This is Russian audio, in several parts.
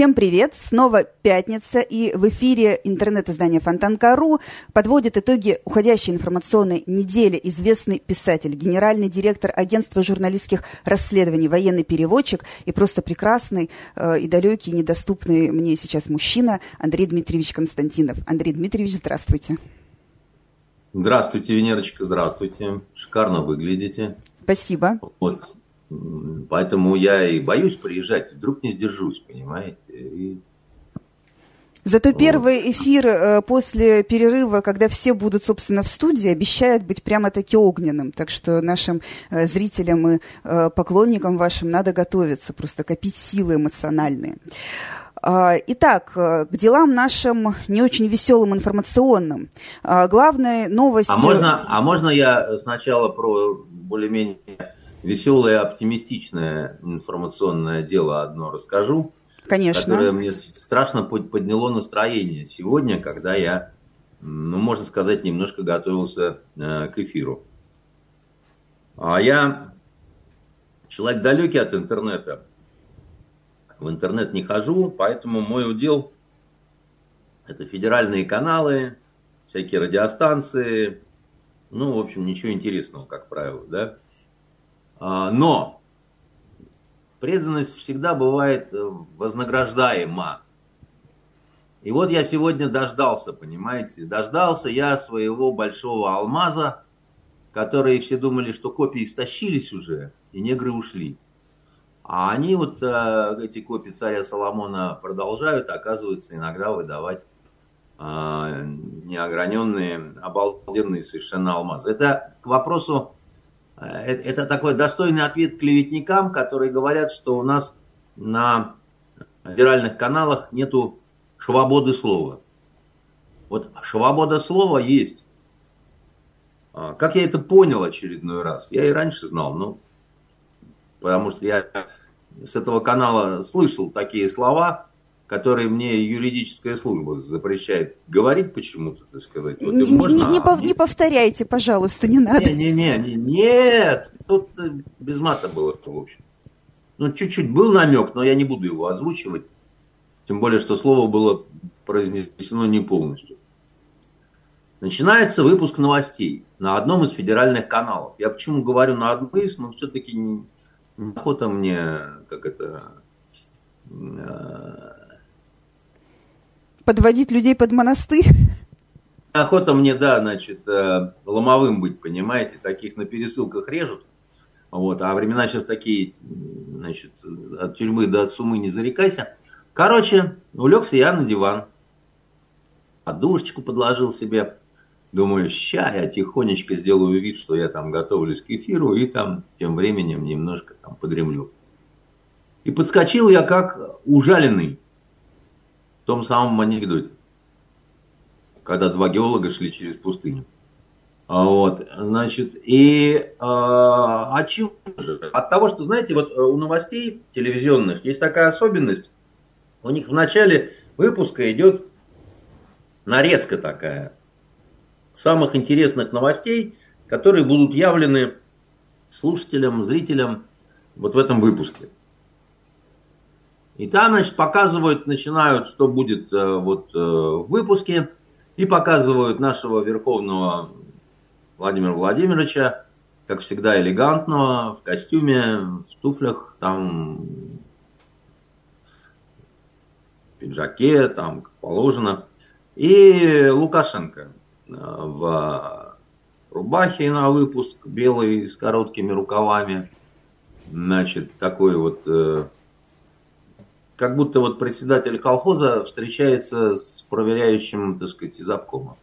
Всем привет! Снова пятница, и в эфире интернет-издание Фонтанка.ру подводит итоги уходящей информационной недели известный писатель, генеральный директор агентства журналистских расследований, военный переводчик и просто прекрасный э, и далекий, недоступный мне сейчас мужчина Андрей Дмитриевич Константинов. Андрей Дмитриевич, здравствуйте. Здравствуйте, Венерочка, здравствуйте. Шикарно выглядите. Спасибо. Вот. Поэтому я и боюсь приезжать, вдруг не сдержусь, понимаете. И... Зато первый эфир э, после перерыва, когда все будут, собственно, в студии, обещает быть прямо-таки огненным. Так что нашим э, зрителям и э, поклонникам вашим надо готовиться, просто копить силы эмоциональные. А, итак, к делам нашим не очень веселым информационным. А, главная новость... А можно, а можно я сначала про более-менее веселое, оптимистичное информационное дело одно расскажу. Конечно. Которое мне страшно подняло настроение сегодня, когда я, ну, можно сказать, немножко готовился э, к эфиру. А я человек далекий от интернета. В интернет не хожу, поэтому мой удел это федеральные каналы, всякие радиостанции. Ну, в общем, ничего интересного, как правило, да. А, но преданность всегда бывает э, вознаграждаема. И вот я сегодня дождался, понимаете, дождался я своего большого алмаза, которые все думали, что копии истощились уже, и негры ушли. А они вот, э, эти копии царя Соломона продолжают, оказывается, иногда выдавать э, неограненные, обалденные совершенно алмазы. Это к вопросу это такой достойный ответ клеветникам, которые говорят, что у нас на федеральных каналах нету свободы слова. Вот свобода слова есть. А, как я это понял очередной раз? Я и раньше знал, но потому что я с этого канала слышал такие слова, которые мне юридическая служба запрещает говорить почему-то, так сказать. Вот не, можно, не, не, а не повторяйте, пожалуйста, не надо. Не, не, не, нет, тут э, без мата было, в общем. Ну, чуть-чуть был намек, но я не буду его озвучивать. Тем более, что слово было произнесено не полностью. Начинается выпуск новостей на одном из федеральных каналов. Я почему говорю на одном из, но все-таки не, охота мне, как это, э, подводить людей под монастырь? Охота мне, да, значит, э, ломовым быть, понимаете, таких на пересылках режут. Вот, а времена сейчас такие, значит, от тюрьмы до от сумы не зарекайся. Короче, улегся я на диван, подушечку подложил себе. Думаю, ща я тихонечко сделаю вид, что я там готовлюсь к эфиру, и там тем временем немножко там подремлю. И подскочил я как ужаленный том самом анекдоте, когда два геолога шли через пустыню. А вот, значит, и а, от чего же? От того, что, знаете, вот у новостей телевизионных есть такая особенность. У них в начале выпуска идет нарезка такая самых интересных новостей, которые будут явлены слушателям, зрителям вот в этом выпуске. И там, значит, показывают, начинают, что будет э, вот э, в выпуске, и показывают нашего верховного Владимира Владимировича, как всегда, элегантного, в костюме, в туфлях, там, в пиджаке, там, как положено. И Лукашенко э, в рубахе на выпуск, белый, с короткими рукавами. Значит, такой вот как будто вот председатель колхоза встречается с проверяющим, так сказать, из обкома.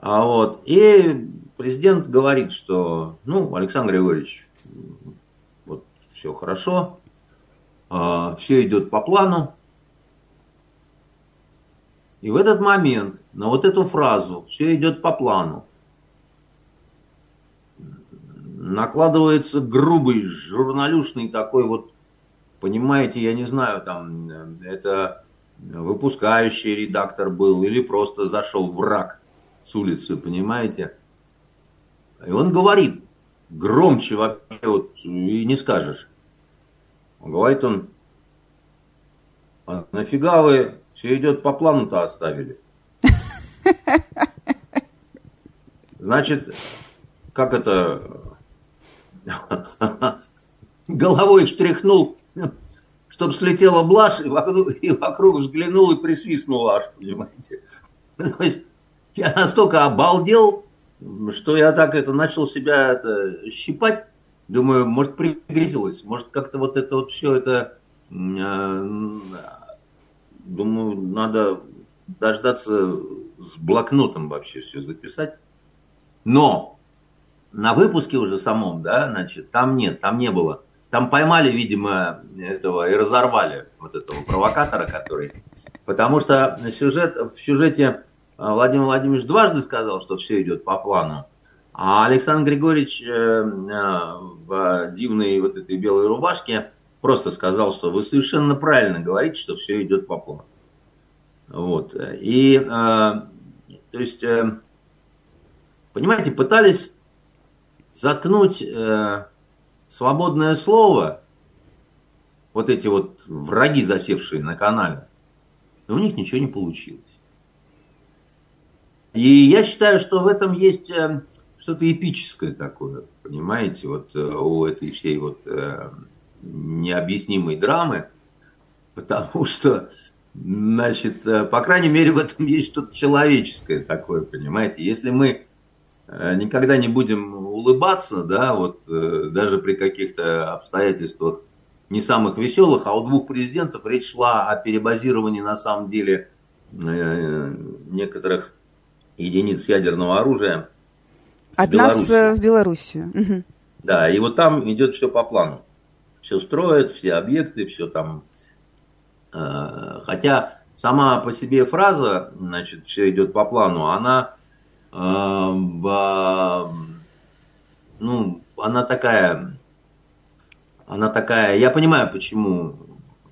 А вот, и президент говорит, что, ну, Александр Григорьевич, вот все хорошо, а, все идет по плану. И в этот момент на вот эту фразу «все идет по плану» накладывается грубый, журналюшный такой вот понимаете, я не знаю, там, это выпускающий редактор был, или просто зашел враг с улицы, понимаете? И он говорит, громче вообще вот и не скажешь. Говорит он, а нафига вы все идет по плану-то оставили? Значит, как это... Головой встряхнул, чтобы слетела блажь, и вокруг, и вокруг взглянул и присвистнул аж, понимаете. То есть я настолько обалдел, что я так это начал себя это, щипать. Думаю, может, пригрезилось, может, как-то вот это вот все это... Э, думаю, надо дождаться с блокнотом вообще все записать. Но на выпуске уже самом, да, значит, там нет, там не было. Там поймали, видимо, этого и разорвали вот этого провокатора, который... Потому что сюжет, в сюжете а, Владимир Владимирович дважды сказал, что все идет по плану. А Александр Григорьевич э, э, в дивной вот этой белой рубашке просто сказал, что вы совершенно правильно говорите, что все идет по плану. Вот. И, э, то есть, понимаете, пытались заткнуть свободное слово, вот эти вот враги, засевшие на канале, у них ничего не получилось. И я считаю, что в этом есть э, что-то эпическое такое, понимаете, вот э, у этой всей вот э, необъяснимой драмы, потому что, значит, по крайней мере, в этом есть что-то человеческое такое, понимаете. Если мы никогда не будем улыбаться, да, вот даже при каких-то обстоятельствах не самых веселых, а у двух президентов речь шла о перебазировании на самом деле некоторых единиц ядерного оружия. От нас в Белоруссию. Да, и вот там идет все по плану. Все строят, все объекты, все там. Э, хотя сама по себе фраза, значит, все идет по плану, она, э, ну, она такая, она такая, я понимаю, почему,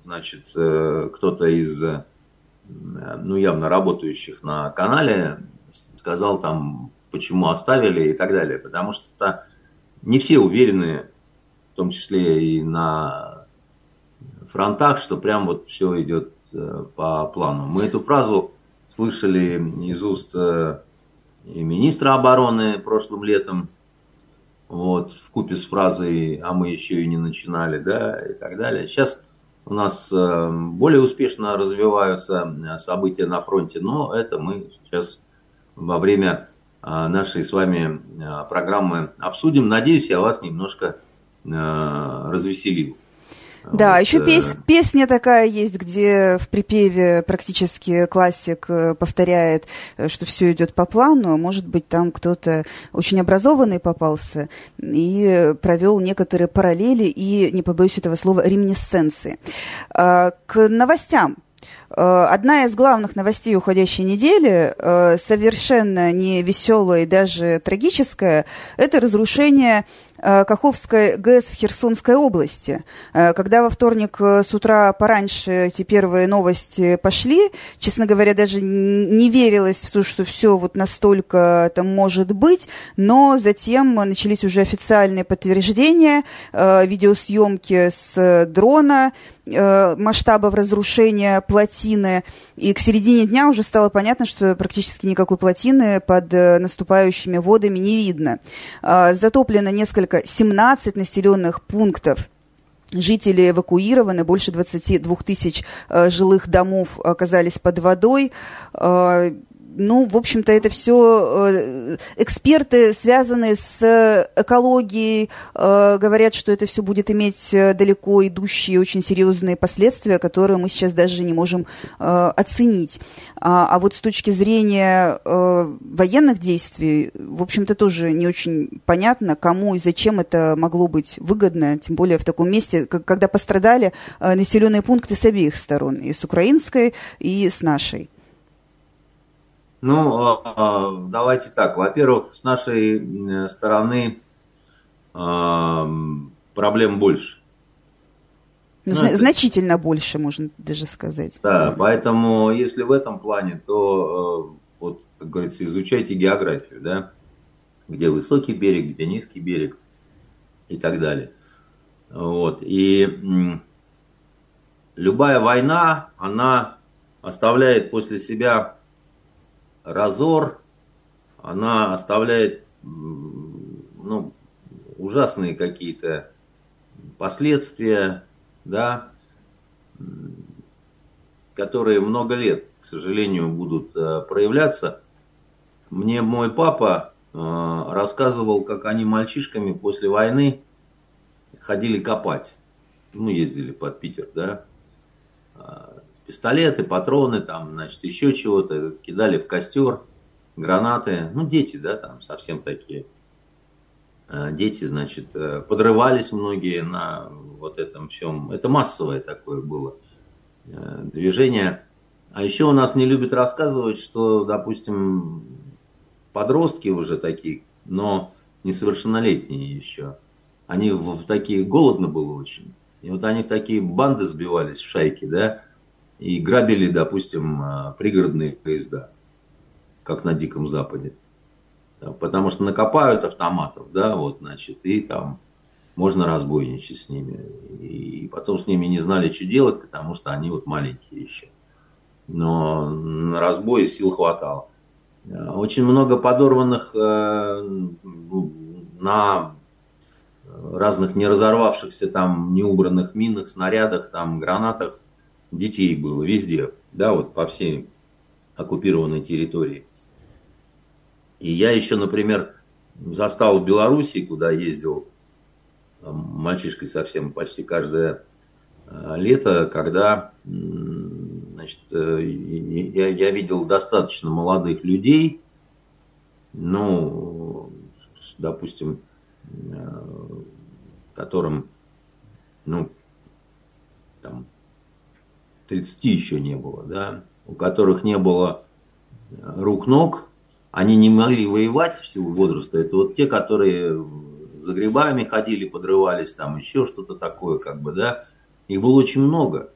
значит, э, кто-то из, ну, явно работающих на канале сказал там, почему оставили и так далее. Потому что не все уверены, в том числе и на фронтах, что прям вот все идет э, по плану. Мы эту фразу слышали из уст э, и министра обороны прошлым летом, вот, в купе с фразой «а мы еще и не начинали», да, и так далее. Сейчас у нас э, более успешно развиваются события на фронте, но это мы сейчас во время а, нашей с вами программы обсудим. Надеюсь, я вас немножко развеселил. Да, вот. еще э, пес, песня такая есть, где в припеве практически классик э, повторяет, э, что все идет по плану. Может быть, там кто-то очень образованный попался и провел некоторые параллели и, не побоюсь этого слова, реминесценции. К новостям Э, одна из главных новостей уходящей недели, э, совершенно не веселая и даже трагическая, это разрушение Э, Каховской ГЭС в Херсонской области. Э, когда во вторник э, с утра пораньше эти первые новости пошли, честно говоря, даже не верилось в то, что все вот настолько там может быть, но затем начались уже официальные подтверждения, видеосъемки с дрона, масштабов разрушения плотины. И к середине дня уже стало понятно, что практически никакой плотины под наступающими водами не видно. Затоплено несколько только 17 населенных пунктов Жители эвакуированы, больше 22 тысяч э, жилых домов оказались под водой. Э, ну, в общем-то, это все э, эксперты, связанные с экологией, э, говорят, что это все будет иметь э, далеко идущие, очень серьезные последствия, которые мы сейчас даже не можем оценить. А, а вот с точки зрения военных действий, в общем-то, тоже не очень понятно, кому и зачем это могло быть выгодно, тем более в таком месте, когда пострадали населенные пункты с обеих сторон, и с украинской, и с нашей. Ну, а, давайте так. Во-первых, с нашей стороны а, проблем больше. Ну, ну, значительно больше, можно даже сказать. Да, поэтому если в этом плане, то, э, вот, как говорится, изучайте географию, да, где высокий берег, где низкий берег и так далее. Вот. И любая война, она оставляет после себя разор, она оставляет ну, ужасные какие-то последствия, да, которые много лет, к сожалению, будут э, проявляться. Мне мой папа э, рассказывал, как они мальчишками после войны ходили копать. Мы ездили под Питер, да. Пистолеты, патроны, там, значит, еще чего-то, кидали в костер, гранаты. Ну, дети, да, там совсем такие. А, дети, значит, э, подрывались многие на вот этом всем. Это массовое такое было э, движение. А еще у нас не любят рассказывать, что, допустим, подростки уже такие, но несовершеннолетние еще, они в, в такие, голодно было очень. И вот они такие банды сбивались в шайки, да, и грабили, допустим, э, пригородные поезда, как на Диком Западе потому что накопают автоматов, да, вот, значит, и там можно разбойничать с ними. И потом с ними не знали, что делать, потому что они вот маленькие еще. Но на разбой сил хватало. Очень много подорванных э, на разных не разорвавшихся там, неубранных минах, снарядах, там, гранатах детей было везде, да, вот по всей оккупированной территории. И я еще, например, застал в Беларуси, куда ездил мальчишкой совсем почти каждое а, лето, когда значит, э, я, я видел достаточно молодых людей, ну, допустим, э, которым, ну, там, 30 еще не было, да, у которых не было рук-ног, они не могли воевать в возраста. Это вот те, которые за грибами ходили, подрывались, там еще что-то такое, как бы, да. Их было очень много,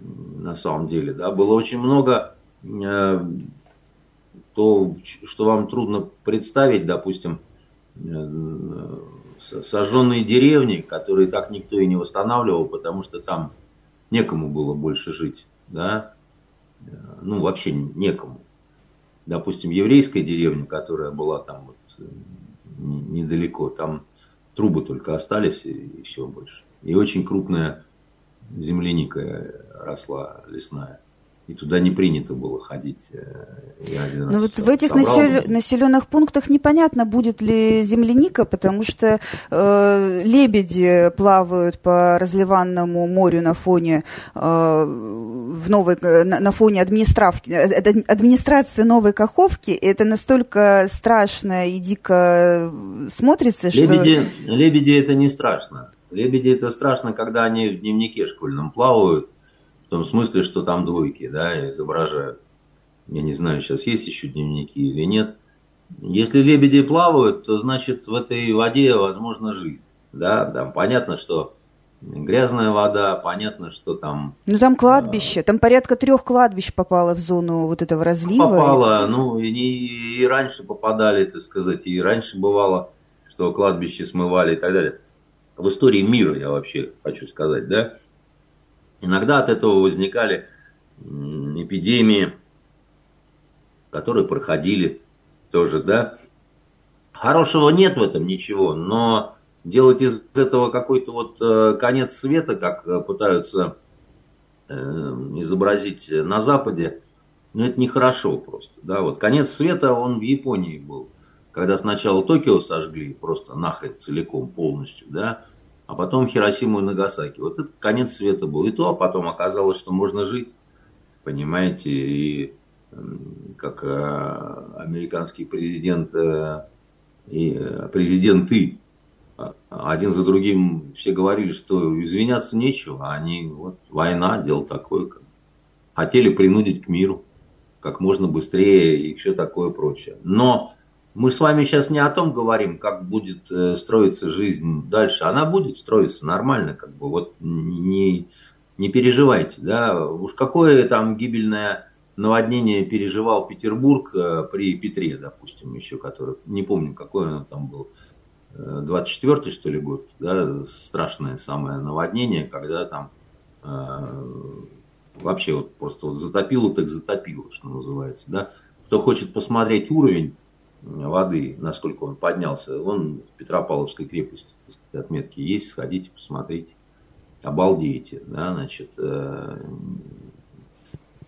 на самом деле, да. Было очень много э, то, что вам трудно представить, допустим, э, сожженные деревни, которые так никто и не восстанавливал, потому что там некому было больше жить, да, ну, вообще некому. Допустим, еврейская деревня, которая была там вот недалеко, там трубы только остались и, все больше. И очень крупная земляника росла лесная и туда не принято было ходить. Э, Но вот в этих насел... населенных пунктах непонятно, будет ли земляника, потому что э, лебеди плавают по разливанному морю на фоне э, в новой, на, на фоне администрации, э, администрации Новой Каховки. Это настолько страшно и дико смотрится, что... Лебеди, лебеди это не страшно. Лебеди это страшно, когда они в дневнике школьном плавают, в том смысле, что там двойки, да, изображают. Я не знаю, сейчас есть еще дневники или нет. Если лебеди плавают, то значит в этой воде возможна жизнь. Да, там понятно, что грязная вода, понятно, что там... Ну там кладбище, а, там порядка трех кладбищ попало в зону вот этого разлива. Попало, ну и, и, и раньше попадали, так сказать, и раньше бывало, что кладбище смывали и так далее. В истории мира, я вообще хочу сказать, да, Иногда от этого возникали эпидемии, которые проходили тоже, да. Хорошего нет в этом ничего, но делать из этого какой-то вот э, конец света, как э, пытаются э, изобразить на Западе, ну это нехорошо просто, да, вот конец света он в Японии был, когда сначала Токио сожгли просто нахрен целиком полностью, да, а потом Хиросиму и Нагасаки. Вот это конец света был. И то, а потом оказалось, что можно жить, понимаете, и как э, американский президент э, и э, президенты а, один за другим все говорили, что извиняться нечего, а они, вот, война, дело такое. Как, хотели принудить к миру как можно быстрее и все такое прочее. Но Мы с вами сейчас не о том говорим, как будет э, строиться жизнь дальше. Она будет строиться нормально, как бы вот не, не переживайте, да. Уж какое там гибельное наводнение переживал Петербург э, при Петре, допустим, еще, который, не помню, какой он там был, 24-й, что ли, год, да, страшное самое наводнение, когда там э, вообще вот просто вот затопило, так затопило, что называется, да. Кто хочет посмотреть уровень воды, насколько он поднялся, он в Петропавловской крепости, сказать, отметки есть, сходите, посмотрите, обалдеете, да, значит, э,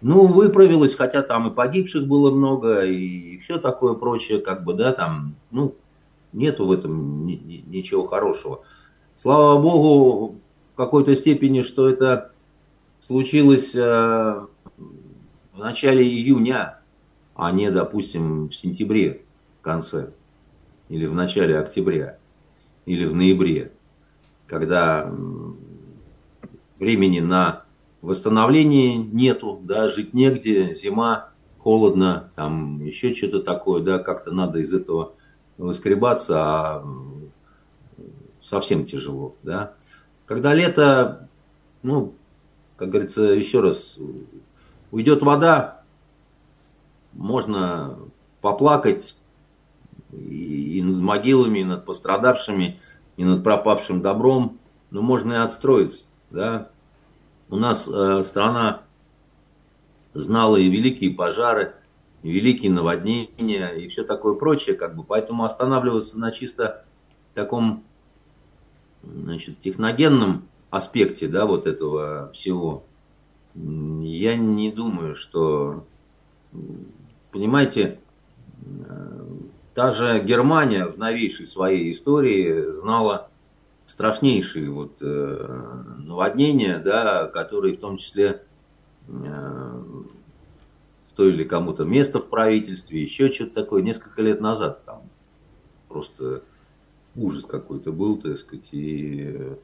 ну, выправилось, хотя там и погибших было много, и все такое прочее, как бы, да, там, ну, нету в этом ни, ни, ничего хорошего. Слава Богу, в какой-то степени, что это случилось э, в начале июня, а не, допустим, в сентябре конце, или в начале октября, или в ноябре, когда времени на восстановление нету, да, жить негде, зима, холодно, там еще что-то такое, да, как-то надо из этого выскребаться, а совсем тяжело, да. Когда лето, ну, как говорится, еще раз, уйдет вода, можно поплакать, и, над могилами, и над пострадавшими, и над пропавшим добром, но можно и отстроиться. Да? У нас э, страна знала и великие пожары, и великие наводнения, и все такое прочее, как бы, поэтому останавливаться на чисто таком значит, техногенном аспекте да, вот этого всего, я не думаю, что, понимаете, Та же Германия в новейшей своей истории знала страшнейшие вот, э, наводнения, да, которые в том числе э, стоили кому-то место в правительстве, еще что-то такое, несколько лет назад там просто ужас какой-то был, так сказать, и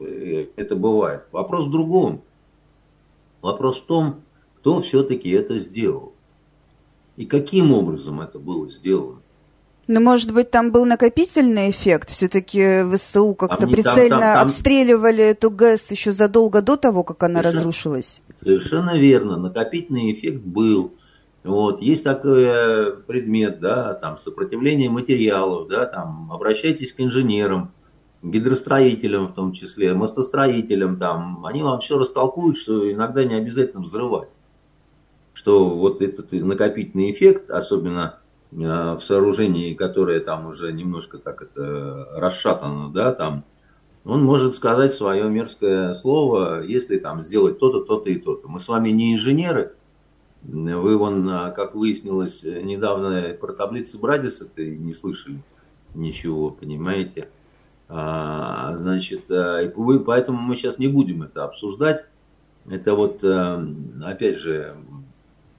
э, это бывает. Вопрос в другом. Вопрос в том, кто все-таки это сделал. И каким образом это было сделано? Ну, может быть, там был накопительный эффект. Все-таки ВСУ как-то прицельно там, там, там... обстреливали эту ГЭС еще задолго до того, как она совершенно, разрушилась. Совершенно верно. Накопительный эффект был. Вот, есть такой предмет, да, там, сопротивление материалов, да, там, обращайтесь к инженерам, гидростроителям в том числе, мостостроителям, там, они вам все растолкуют, что иногда не обязательно взрывать что вот этот накопительный эффект, особенно э, в сооружении, которое там уже немножко так это расшатано, да, там, он может сказать свое мерзкое слово, если там сделать то-то, то-то и то-то. Мы с вами не инженеры, вы вон, э, как выяснилось недавно, про таблицы Брадиса ты не слышали ничего, понимаете? А, значит, э, вы, поэтому мы сейчас не будем это обсуждать. Это вот, опять же,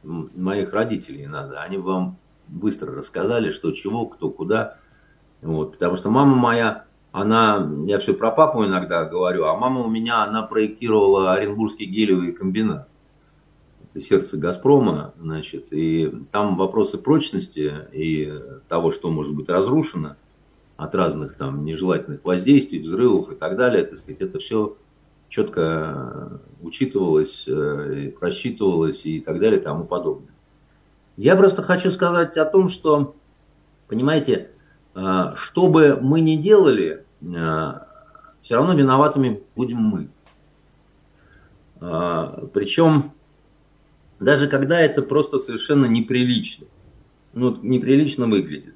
моих родителей надо. Они вам быстро рассказали, что чего, кто куда. Вот, потому что мама моя, она, я все про папу иногда говорю, а мама у меня, она проектировала Оренбургский гелевый комбинат. Это сердце Газпрома, значит, и там вопросы прочности и того, что может быть разрушено от разных там нежелательных воздействий, взрывов и так далее, так сказать, это все четко учитывалось, э, просчитывалось и так далее и тому подобное. Я просто хочу сказать о том, что, понимаете, э, что бы мы ни делали, э, все равно виноватыми будем мы. Причем даже когда это просто совершенно неприлично, ну, неприлично выглядит.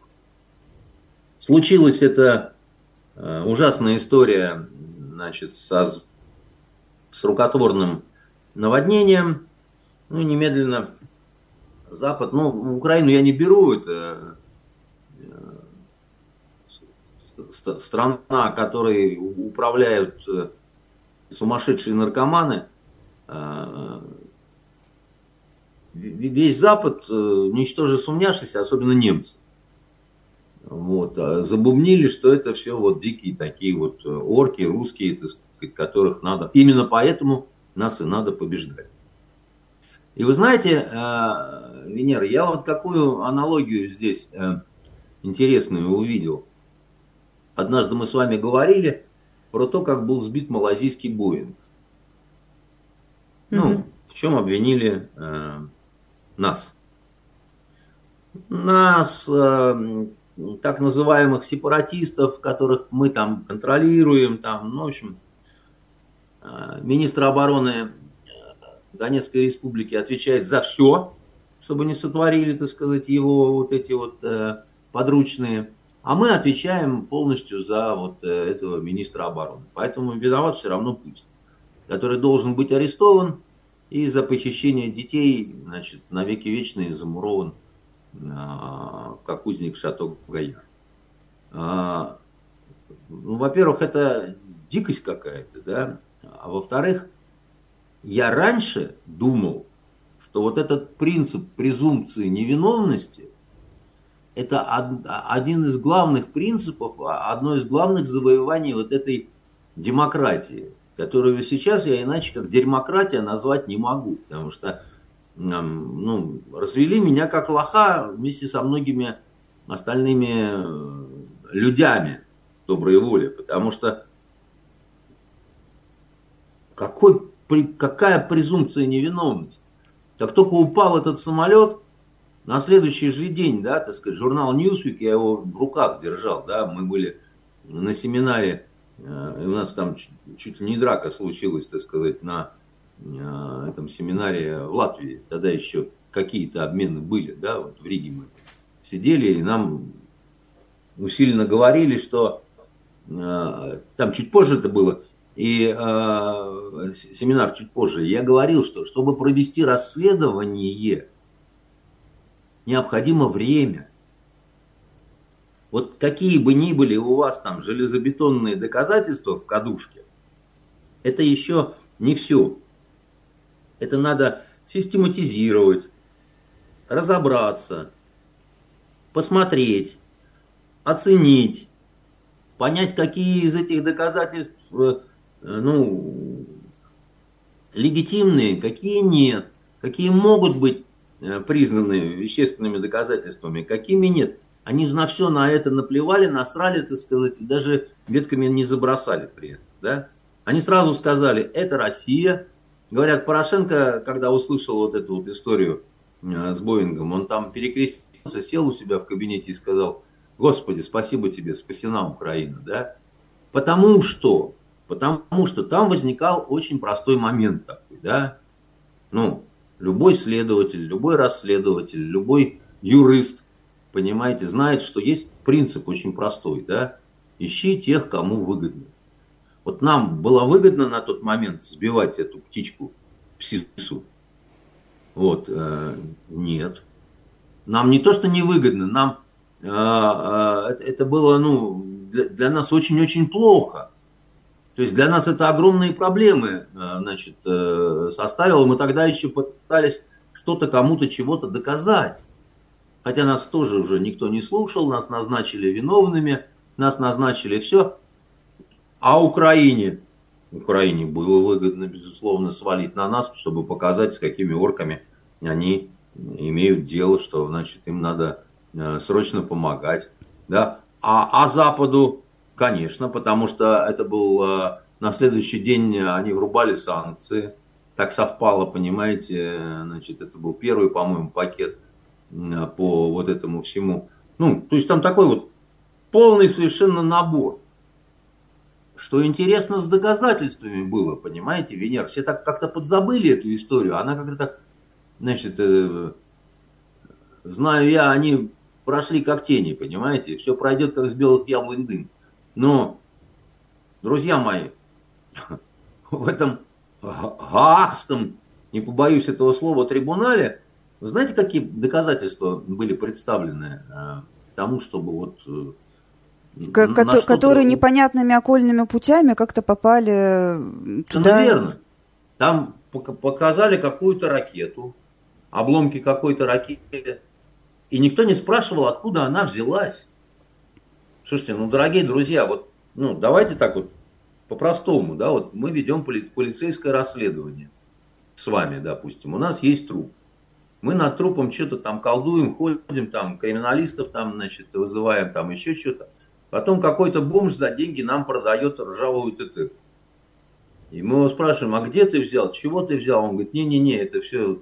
Случилась эта ужасная история, значит, со с рукотворным наводнением. Ну, немедленно Запад, ну, Украину я не беру, это э, страна, которой управляют э, сумасшедшие наркоманы. Э, весь Запад, ничтоже сумняшися, особенно немцы. Вот, забумнили, что это все вот дикие такие вот орки, русские, так сказать, которых надо, именно поэтому нас и надо побеждать. И вы знаете, э, Венера, я вот какую аналогию здесь э, интересную увидел. Однажды мы с вами говорили про то, как был сбит малазийский Боинг. Ну, в чем обвинили э, нас? Нас, э, так называемых сепаратистов, которых мы там контролируем, там, ну, в общем, министр обороны Донецкой республики отвечает за все, чтобы не сотворили, так сказать, его вот эти вот э, подручные. А мы отвечаем полностью за вот э, этого министра обороны. Поэтому виноват все равно Путин, который должен быть арестован и за похищение детей, значит, навеки вечные замурован, э, как узник шаток Гаяр. Ну, во-первых, это дикость какая-то, да, а во-вторых, я раньше думал, что вот этот принцип презумпции невиновности – это один из главных принципов, а, одно из главных завоеваний вот этой демократии, которую сейчас я иначе как демократия назвать не могу, потому что ну, развели меня как лоха вместе со многими остальными э, людьми доброй воли, потому что какой какая презумпция невиновности? Как только упал этот самолет, на следующий же день, да, так сказать, журнал Newsweek, я его в руках держал, да, мы были на семинаре, э, у нас там чуть ли не драка случилась, так сказать, на э, этом семинаре в Латвии, тогда еще какие-то обмены были, да, вот в Риге мы сидели, и нам усиленно говорили, что э, там чуть позже это было, и э, семинар чуть позже, я говорил, что чтобы провести расследование, необходимо время. Вот какие бы ни были у вас там железобетонные доказательства в кадушке, это еще не все. Это надо систематизировать, разобраться, посмотреть, оценить, понять, какие из этих доказательств э, ну, легитимные, какие нет, какие могут быть э, признаны вещественными доказательствами, какими нет. Они на все на это наплевали, насрали, так сказать, и даже ветками не забросали при этом. Да? Они сразу сказали, это Россия. Говорят, Порошенко, когда услышал вот эту вот историю э, с Боингом, он там перекрестился, сел у себя в кабинете и сказал, Господи, спасибо тебе, спасена Украина. Да? Потому что Потому что там возникал очень простой момент такой, да. Ну, любой следователь, любой расследователь, любой юрист, понимаете, знает, что есть принцип очень простой, да. Ищи тех, кому выгодно. Вот нам было выгодно на тот момент сбивать эту птичку псису. Вот, э, нет. Нам не то, что невыгодно, нам э, э, это было, ну, для, для нас очень-очень плохо. То есть для нас это огромные проблемы э, значит, э, составило. Мы тогда еще пытались что-то кому-то чего-то доказать. Хотя нас тоже уже никто не слушал, нас назначили виновными, нас назначили все. А Украине? Украине было выгодно, безусловно, свалить на нас, чтобы показать, с какими орками они имеют дело, что значит им надо э, срочно помогать. Да? А, а Западу Конечно, потому что это был э, на следующий день они врубали санкции. Так совпало, понимаете, значит, это был первый, по-моему, пакет по вот этому всему. Ну, то есть там такой вот полный совершенно набор. Что интересно с доказательствами было, понимаете, Венер. Все так как-то подзабыли эту историю. Она как-то так, значит, э, знаю я, они прошли как тени, понимаете. Все пройдет как с белых яблонь дым. Но, друзья мои, в этом гаагском, не побоюсь этого слова, трибунале, вы знаете, какие доказательства были представлены э, к тому, чтобы вот э, Ко- которые непонятными окольными путями как-то попали туда. Ну, верно. Там показали какую-то ракету, обломки какой-то ракеты, и никто не спрашивал, откуда она взялась. Слушайте, ну, дорогие друзья, вот, ну, давайте так вот по-простому, да, вот мы ведем поли- полицейское расследование с вами, допустим, у нас есть труп. Мы над трупом что-то там колдуем, ходим там, криминалистов там, значит, вызываем там еще что-то. Потом какой-то бомж за деньги нам продает ржавую ТТ. И мы его спрашиваем, а где ты взял, чего ты взял? Он говорит, не-не-не, это все,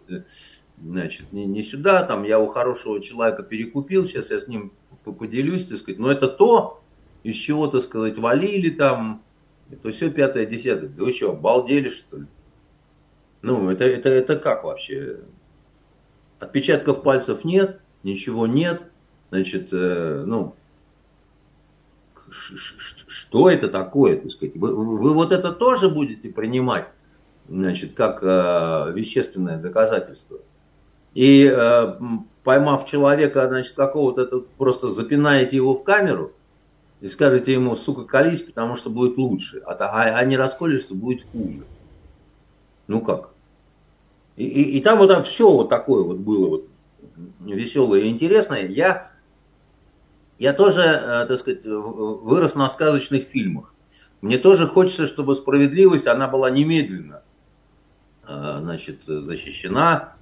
значит, не, не сюда, там я у хорошего человека перекупил, сейчас я с ним поделюсь, так сказать. Но это то, из чего, так сказать, валили там, это все пятое, десятое. Да вы что, обалдели, что ли? Ну, это, это, это как вообще? Отпечатков пальцев нет, ничего нет. Значит, э, ну, что это такое, так сказать? Вы, вы вот это тоже будете принимать, значит, как э, вещественное доказательство. И э, поймав человека, значит, какого-то, просто запинаете его в камеру и скажете ему, сука, колись, потому что будет лучше. А, а, а не расколешься, будет хуже. Ну как? И, и, и там вот там все вот такое вот было вот веселое и интересное. Я, я тоже, э, так сказать, вырос на сказочных фильмах. Мне тоже хочется, чтобы справедливость, она была немедленно э, значит, защищена,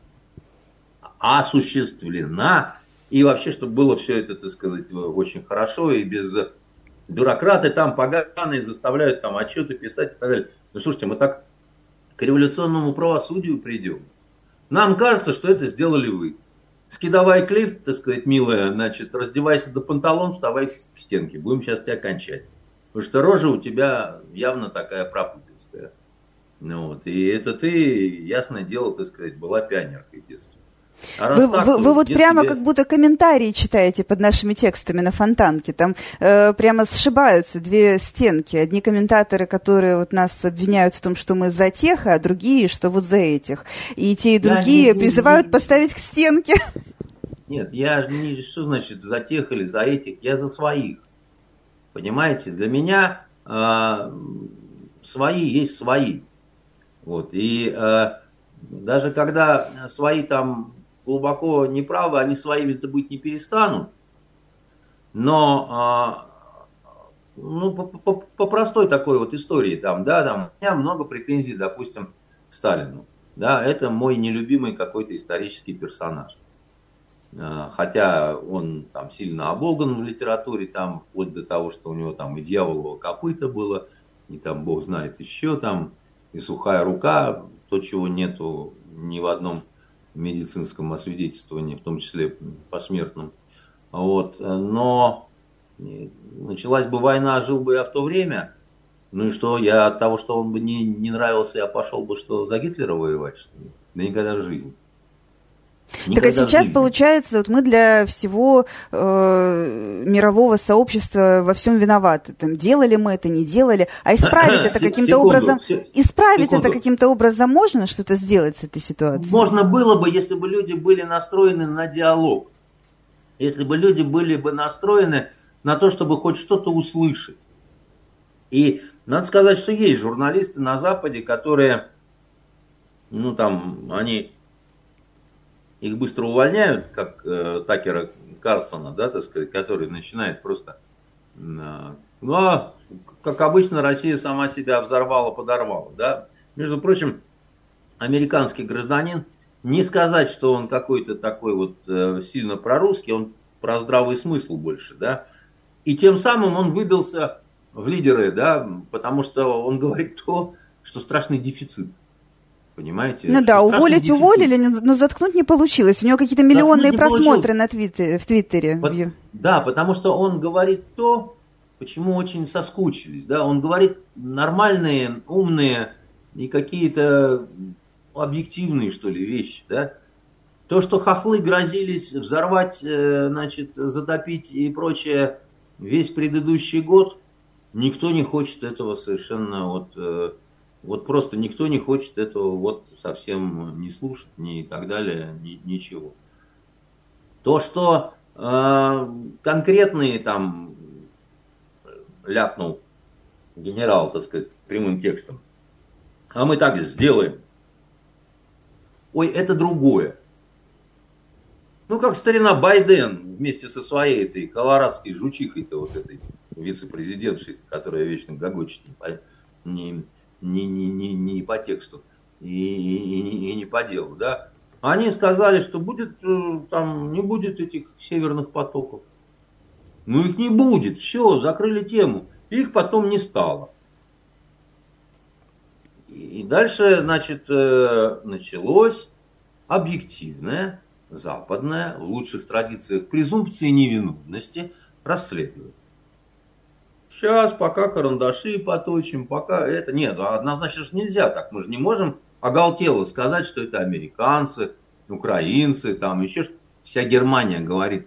осуществлена. И вообще, чтобы было все это, так сказать, очень хорошо и без бюрократы там поганые заставляют там отчеты писать и так далее. Ну, слушайте, мы так к революционному правосудию придем. Нам кажется, что это сделали вы. Скидавай клифт, так сказать, милая, значит, раздевайся до панталон, вставай к стенке. Будем сейчас тебя кончать. Потому что рожа у тебя явно такая пропутинская. Ну, вот. И это ты, ясное дело, так сказать, была пионеркой в детстве. А вы, так, вы, вы вот прямо тебе... как будто комментарии читаете под нашими текстами на фонтанке. Там э, прямо сшибаются две стенки. Одни комментаторы, которые вот нас обвиняют в том, что мы за тех, а другие, что вот за этих. И те, и другие не, призывают не, не, поставить к стенке. Нет, я не что значит за тех или за этих, я за своих. Понимаете, для меня э, свои есть свои. Вот. И э, даже когда свои там глубоко неправы, они своими-то быть не перестанут. Но а, ну, по, по, по простой такой вот истории там, да, там у меня много претензий, допустим, к Сталину. Да, это мой нелюбимый какой-то исторический персонаж. А, хотя он там сильно оболган в литературе, там, вплоть до того, что у него там и дьяволово копыта было, и там бог знает еще там, и сухая рука, то, чего нету ни в одном медицинском освидетельствовании, в том числе посмертном. Вот. Но началась бы война, жил бы я в то время, ну и что, я от того, что он бы не, не нравился, я пошел бы что, за Гитлера воевать, что ли? Да никогда в жизни. Никогда так а сейчас, получается, вот мы для всего э, мирового сообщества во всем виноваты. Там, делали мы это, не делали. А исправить это каким-то образом... Исправить это каким-то образом можно что-то сделать с этой ситуацией? Можно было бы, если бы люди были настроены на диалог. Если бы люди были бы настроены на то, чтобы хоть что-то услышать. И надо сказать, что есть журналисты на Западе, которые, ну там, они их быстро увольняют, как э, Такера Карлсона, да, так сказать, который начинает просто... Э, ну, а, как обычно, Россия сама себя взорвала, подорвала, да. Между прочим, американский гражданин, не сказать, что он какой-то такой вот э, сильно прорусский, он про здравый смысл больше, да. И тем самым он выбился в лидеры, да, потому что он говорит то, что страшный дефицит. Понимаете? Ну да, уволить уволили, но заткнуть не получилось. У него какие-то миллионные просмотры на твиттере, в Твиттере. По, да, потому что он говорит то, почему очень соскучились. Да? Он говорит нормальные, умные и какие-то объективные, что ли, вещи. Да? То, что хохлы грозились взорвать, э, значит, затопить и прочее весь предыдущий год, никто не хочет этого совершенно вот э, вот просто никто не хочет этого вот совсем не слушать, ни и так далее, ни, ничего. То, что э, конкретные там ляпнул генерал, так сказать, прямым текстом, а мы так сделаем. Ой, это другое. Ну, как старина Байден вместе со своей этой колорадской жучихой-то, вот этой вице-президентшей, которая вечно гогочет, не, не, не, не, не по тексту и, и, и, и не по делу, да. Они сказали, что будет, э, там не будет этих северных потоков. Ну их не будет, все, закрыли тему. Их потом не стало. И дальше, значит, э, началось объективное, западное, в лучших традициях презумпции невиновности расследование. Сейчас, пока карандаши поточим, пока это... Нет, однозначно же нельзя так. Мы же не можем оголтело сказать, что это американцы, украинцы, там еще что Вся Германия говорит,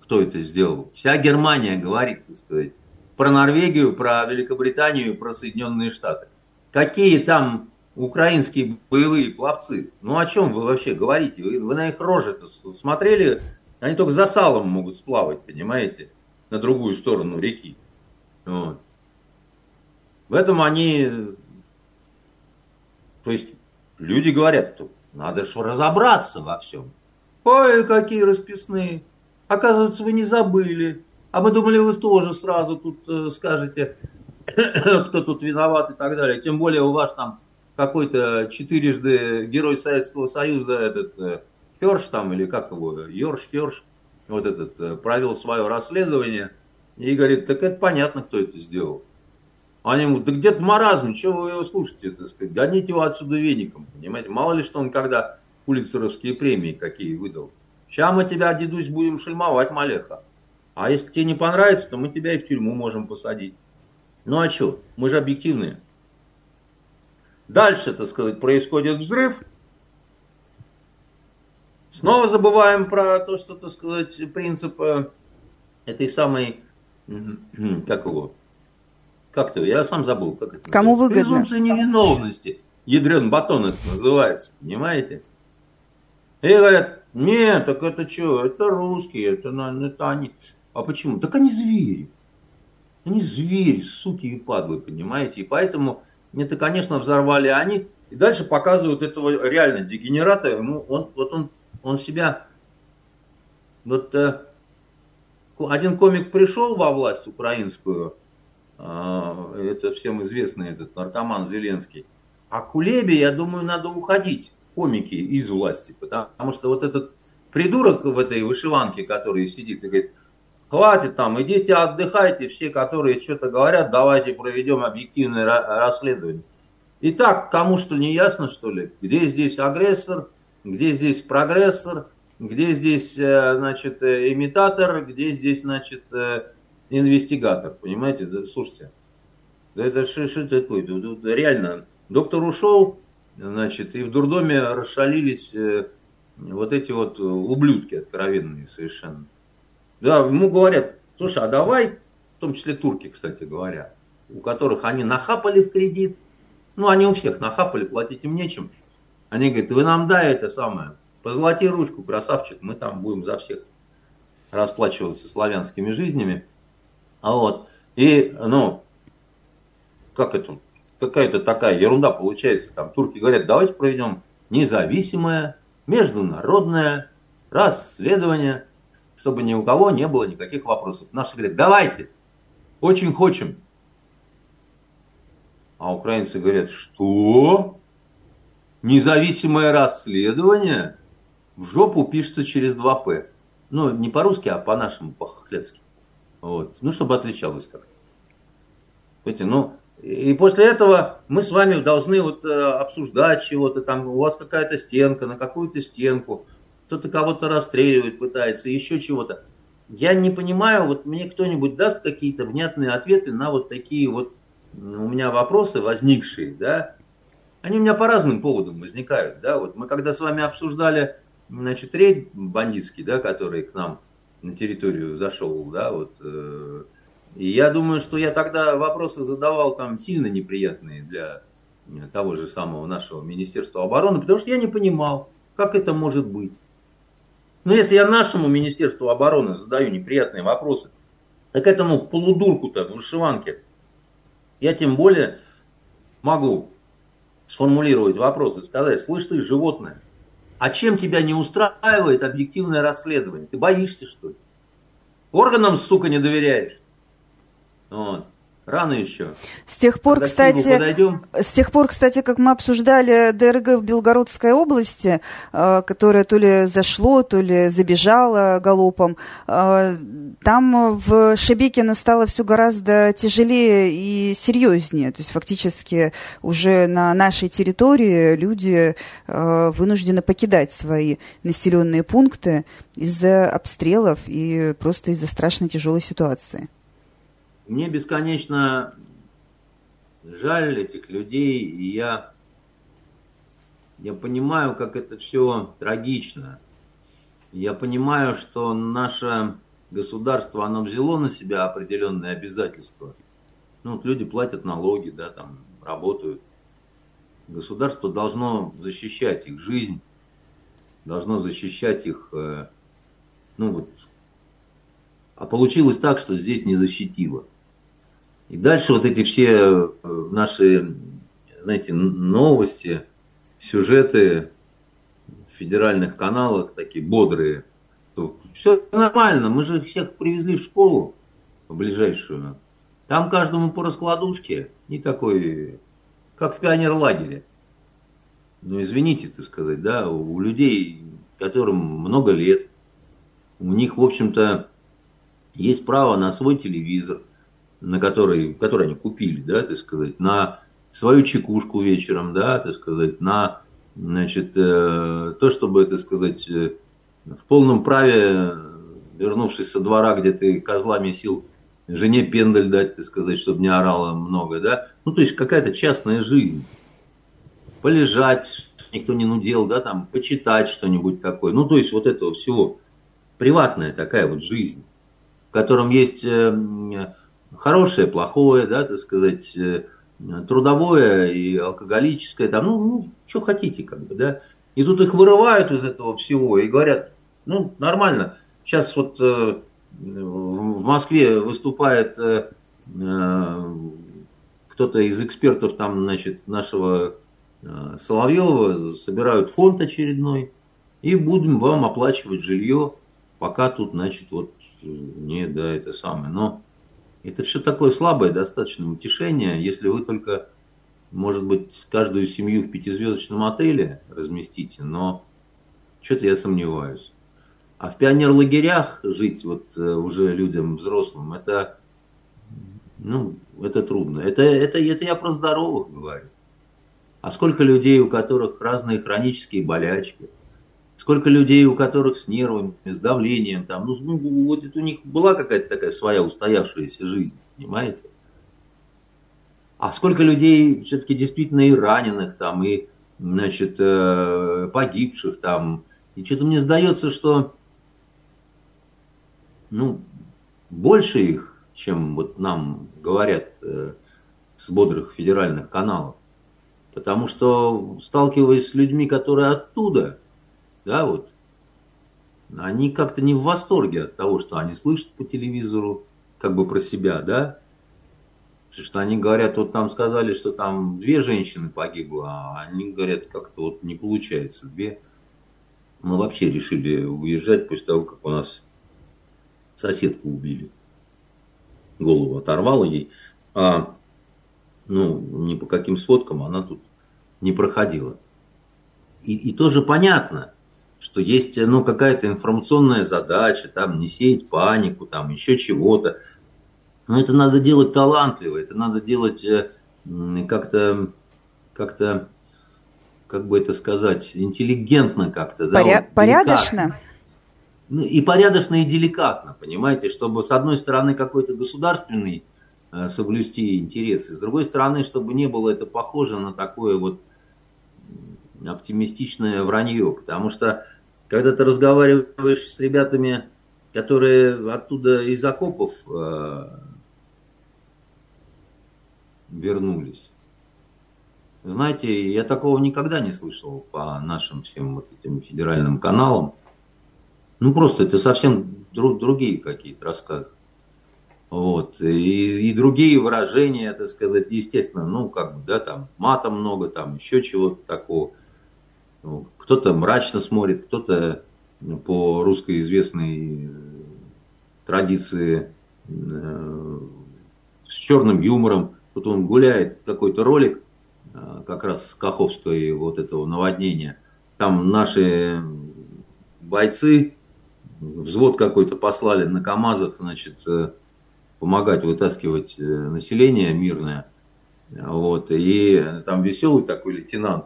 кто это сделал. Вся Германия говорит, так сказать, про Норвегию, про Великобританию, про Соединенные Штаты. Какие там украинские боевые пловцы? Ну о чем вы вообще говорите? Вы, вы на их рожи-то смотрели? Они только за салом могут сплавать, понимаете, на другую сторону реки. Вот. В этом они... То есть люди говорят, надо же разобраться во всем. Ой, какие расписные. Оказывается, вы не забыли. А мы думали, вы тоже сразу тут э, скажете, кто тут виноват и так далее. Тем более у вас там какой-то четырежды герой Советского Союза, этот э, Херш там, или как его, Йорш, Херш, вот этот, э, провел свое расследование и говорит, так это понятно, кто это сделал. Они ему, да где-то маразм, чего вы его слушаете, так сказать, гоните его отсюда веником, понимаете. Мало ли, что он когда пулицеровские премии какие выдал. Сейчас мы тебя, дедусь, будем шельмовать, Малеха. А если тебе не понравится, то мы тебя и в тюрьму можем посадить. Ну а что, мы же объективные. Дальше, так сказать, происходит взрыв. Снова забываем про то, что, так сказать, принцип э, этой самой, как его, как-то, я сам забыл, как это Кому выгодно? Презумпция невиновности. Ядрен батон это называется, понимаете? И говорят, нет, так это что, это русские, это, это они. А почему? Так они звери. Они звери, суки и падлы, понимаете? И поэтому это, конечно, взорвали они. И дальше показывают этого реально дегенерата. Ему, он, вот он, он себя... Вот э, один комик пришел во власть украинскую, э, это всем известный этот наркоман Зеленский. А Кулебе, я думаю, надо уходить комики из власти. Потому что вот этот придурок в этой вышиванке, который сидит и говорит, Хватит там, идите отдыхайте, все, которые что-то говорят, давайте проведем объективное расследование. Итак, кому что не ясно, что ли, где здесь агрессор, где здесь прогрессор, где здесь, э, значит, э, имитатор, где здесь, значит, э, инвестигатор, понимаете? Да, слушайте, да это что, что такое? Реально, доктор ушел, значит, и в дурдоме расшалились вот эти вот ублюдки откровенные совершенно. Да, ему говорят, слушай, а давай, в том числе турки, кстати говоря, у которых они нахапали в кредит, ну, они у всех нахапали, платить им нечем. Они говорят, вы нам дай это самое, позолоти ручку, красавчик, мы там будем за всех расплачиваться славянскими жизнями. А вот, и, ну, как это, какая-то такая ерунда получается. Там турки говорят, давайте проведем независимое, международное расследование чтобы ни у кого не было никаких вопросов. Наши говорят, давайте, очень хочем. А украинцы говорят, что? Независимое расследование? В жопу пишется через 2П. Ну, не по-русски, а по-нашему, по-хохляцки. Вот. Ну, чтобы отличалось как-то. Понимаете, ну, и после этого мы с вами должны вот э, обсуждать чего-то там, у вас какая-то стенка, на какую-то стенку кто-то кого-то расстреливает, пытается, еще чего-то. Я не понимаю, вот мне кто-нибудь даст какие-то внятные ответы на вот такие вот у меня вопросы возникшие, да, они у меня по разным поводам возникают, да, вот мы когда с вами обсуждали, значит, рейд бандитский, да, который к нам на территорию зашел, да, вот, э, и я думаю, что я тогда вопросы задавал там сильно неприятные для того же самого нашего Министерства обороны, потому что я не понимал, как это может быть. Но если я нашему Министерству обороны задаю неприятные вопросы, так этому полудурку-то в вышиванке, я тем более могу сформулировать вопрос и сказать, слышь ты, животное, а чем тебя не устраивает объективное расследование? Ты боишься, что ли? Органам, сука, не доверяешь. Вот. Рано еще. С тех пор, Когда кстати, с тех пор, кстати, как мы обсуждали ДРГ в Белгородской области, э, которое то ли зашло, то ли забежало галопом, э, там в Шебекино стало все гораздо тяжелее и серьезнее. То есть фактически уже на нашей территории люди э, вынуждены покидать свои населенные пункты из-за обстрелов и просто из-за страшно тяжелой ситуации. Мне бесконечно жаль этих людей, и я, я понимаю, как это все трагично. Я понимаю, что наше государство, оно взяло на себя определенные обязательства. Ну, вот люди платят налоги, да, там, работают. Государство должно защищать их жизнь, должно защищать их, э, ну вот. А получилось так, что здесь не защитило. И дальше вот эти все э, наши, знаете, новости, сюжеты в федеральных каналах такие бодрые. Все нормально, мы же всех привезли в школу в ближайшую. Там каждому по раскладушке, не такой, как в пионерлагере. Ну, извините, так сказать, да, у людей, которым много лет, у них, в общем-то, есть право на свой телевизор – на который, который они купили, да, так сказать, на свою чекушку вечером, да, так сказать, на, значит, э, то, чтобы, так сказать, э, в полном праве, вернувшись со двора, где ты козлами сил жене пендель дать, так сказать, чтобы не орала много, да, ну, то есть какая-то частная жизнь, полежать, никто не нудел, да, там, почитать что-нибудь такое, ну, то есть вот этого всего, приватная такая вот жизнь, в котором есть э, хорошее, плохое, да, так сказать, э, трудовое и алкоголическое, там, ну, ну что хотите, как бы, да. И тут их вырывают из этого всего и говорят, ну, нормально. Сейчас вот э, в Москве выступает э, э, кто-то из экспертов там, значит, нашего э, Соловьева, собирают фонд очередной, и будем вам оплачивать жилье, пока тут, значит, вот не, да, это самое. Но это все такое слабое достаточно утешение, если вы только, может быть, каждую семью в пятизвездочном отеле разместите, но что-то я сомневаюсь. А в пионерлагерях жить вот э, уже людям взрослым, это, ну, это трудно. Это, это, это я про здоровых говорю. А сколько людей, у которых разные хронические болячки – Сколько людей, у которых с нервами, с давлением, там, ну, ну вот это у них была какая-то такая своя устоявшаяся жизнь, понимаете? А сколько людей все-таки действительно и раненых там, и, значит, э, погибших там. И что-то мне сдается, что, ну, больше их, чем вот нам говорят э, с бодрых федеральных каналов. Потому что, сталкиваясь с людьми, которые оттуда, да, вот, они как-то не в восторге от того, что они слышат по телевизору, как бы про себя, да, что они говорят, вот там сказали, что там две женщины погибло, а они говорят, как-то вот не получается, две. Мы вообще решили уезжать после того, как у нас соседку убили. Голову оторвало ей. А, ну, ни по каким сводкам она тут не проходила. И, и тоже понятно, что есть ну, какая-то информационная задача, там не сеять панику, там еще чего-то. Но это надо делать талантливо, это надо делать э, как-то, как-то, как бы это сказать, интеллигентно как-то. Поря- да, вот, порядочно? Ну, и порядочно, и деликатно, понимаете, чтобы с одной стороны какой-то государственный э, соблюсти интересы, с другой стороны, чтобы не было это похоже на такое вот оптимистичное вранье, потому что когда ты разговариваешь с ребятами, которые оттуда из окопов э, вернулись, знаете, я такого никогда не слышал по нашим всем вот этим федеральным каналам. Ну, просто это совсем друг, другие какие-то рассказы. Вот. И, и другие выражения, так сказать, естественно, ну, как бы, да, там, мата много, там, еще чего-то такого. Кто-то мрачно смотрит, кто-то по русской известной э, традиции э, с черным юмором. Тут он гуляет, какой-то ролик, э, как раз с Каховской вот этого наводнения. Там наши бойцы, взвод какой-то послали на КАМАЗах, значит, помогать вытаскивать население мирное. Вот, и там веселый такой лейтенант.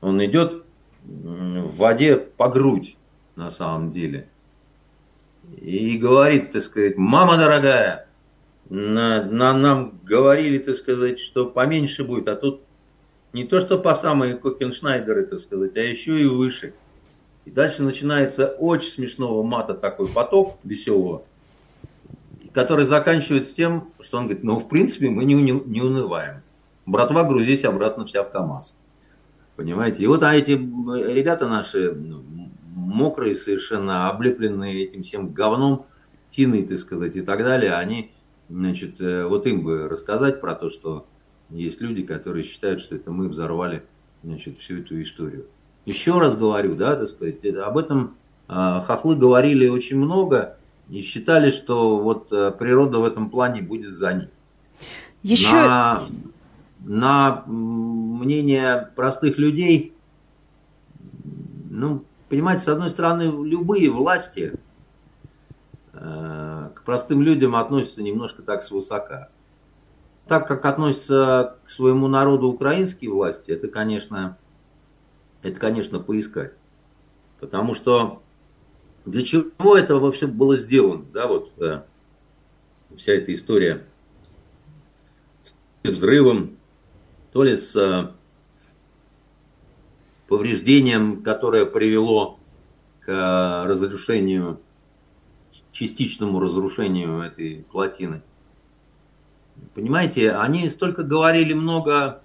Он идет в воде по грудь, на самом деле. И говорит, так сказать, мама дорогая, на, на, нам говорили, так сказать, что поменьше будет, а тут не то, что по самой Кокеншнайдеры, так сказать, а еще и выше. И дальше начинается очень смешного мата такой поток веселого, который заканчивается тем, что он говорит, ну, в принципе, мы не, не, не унываем. Братва, грузись обратно вся в КАМАЗ. Понимаете? И вот а эти ребята наши, мокрые совершенно, облепленные этим всем говном, тиной, так сказать, и так далее, они, значит, э, вот им бы рассказать про то, что есть люди, которые считают, что это мы взорвали, значит, всю эту историю. Еще раз говорю, да, так сказать, об этом э, хохлы говорили очень много и считали, что вот э, природа в этом плане будет за ним. Еще... На, на мнение простых людей, ну, понимаете, с одной стороны, любые власти э, к простым людям относятся немножко так свысока. Так как относятся к своему народу украинские власти, это, конечно, это, конечно, поискать. Потому что для чего это вообще было сделано, да, вот э, вся эта история с взрывом, то ли с э, повреждением, которое привело к э, разрушению, частичному разрушению этой плотины. Понимаете, они столько говорили много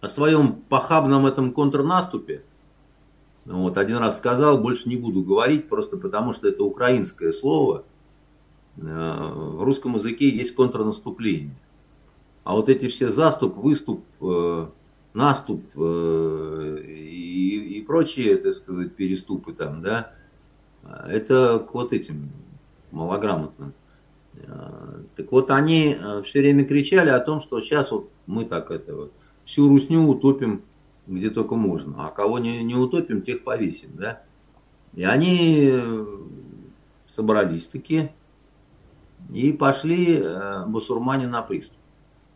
о своем похабном этом контрнаступе. Вот, один раз сказал, больше не буду говорить, просто потому что это украинское слово. Э, в русском языке есть контрнаступление. А вот эти все заступ, выступ, э, наступ э, и, и прочие, так сказать, переступы там, да, это к вот этим малограмотным. Э, так вот, они э, все время кричали о том, что сейчас вот мы так это вот всю русню утопим где только можно, а кого не, не утопим, тех повесим, да. И они э, собрались таки и пошли бусурмане на приступ.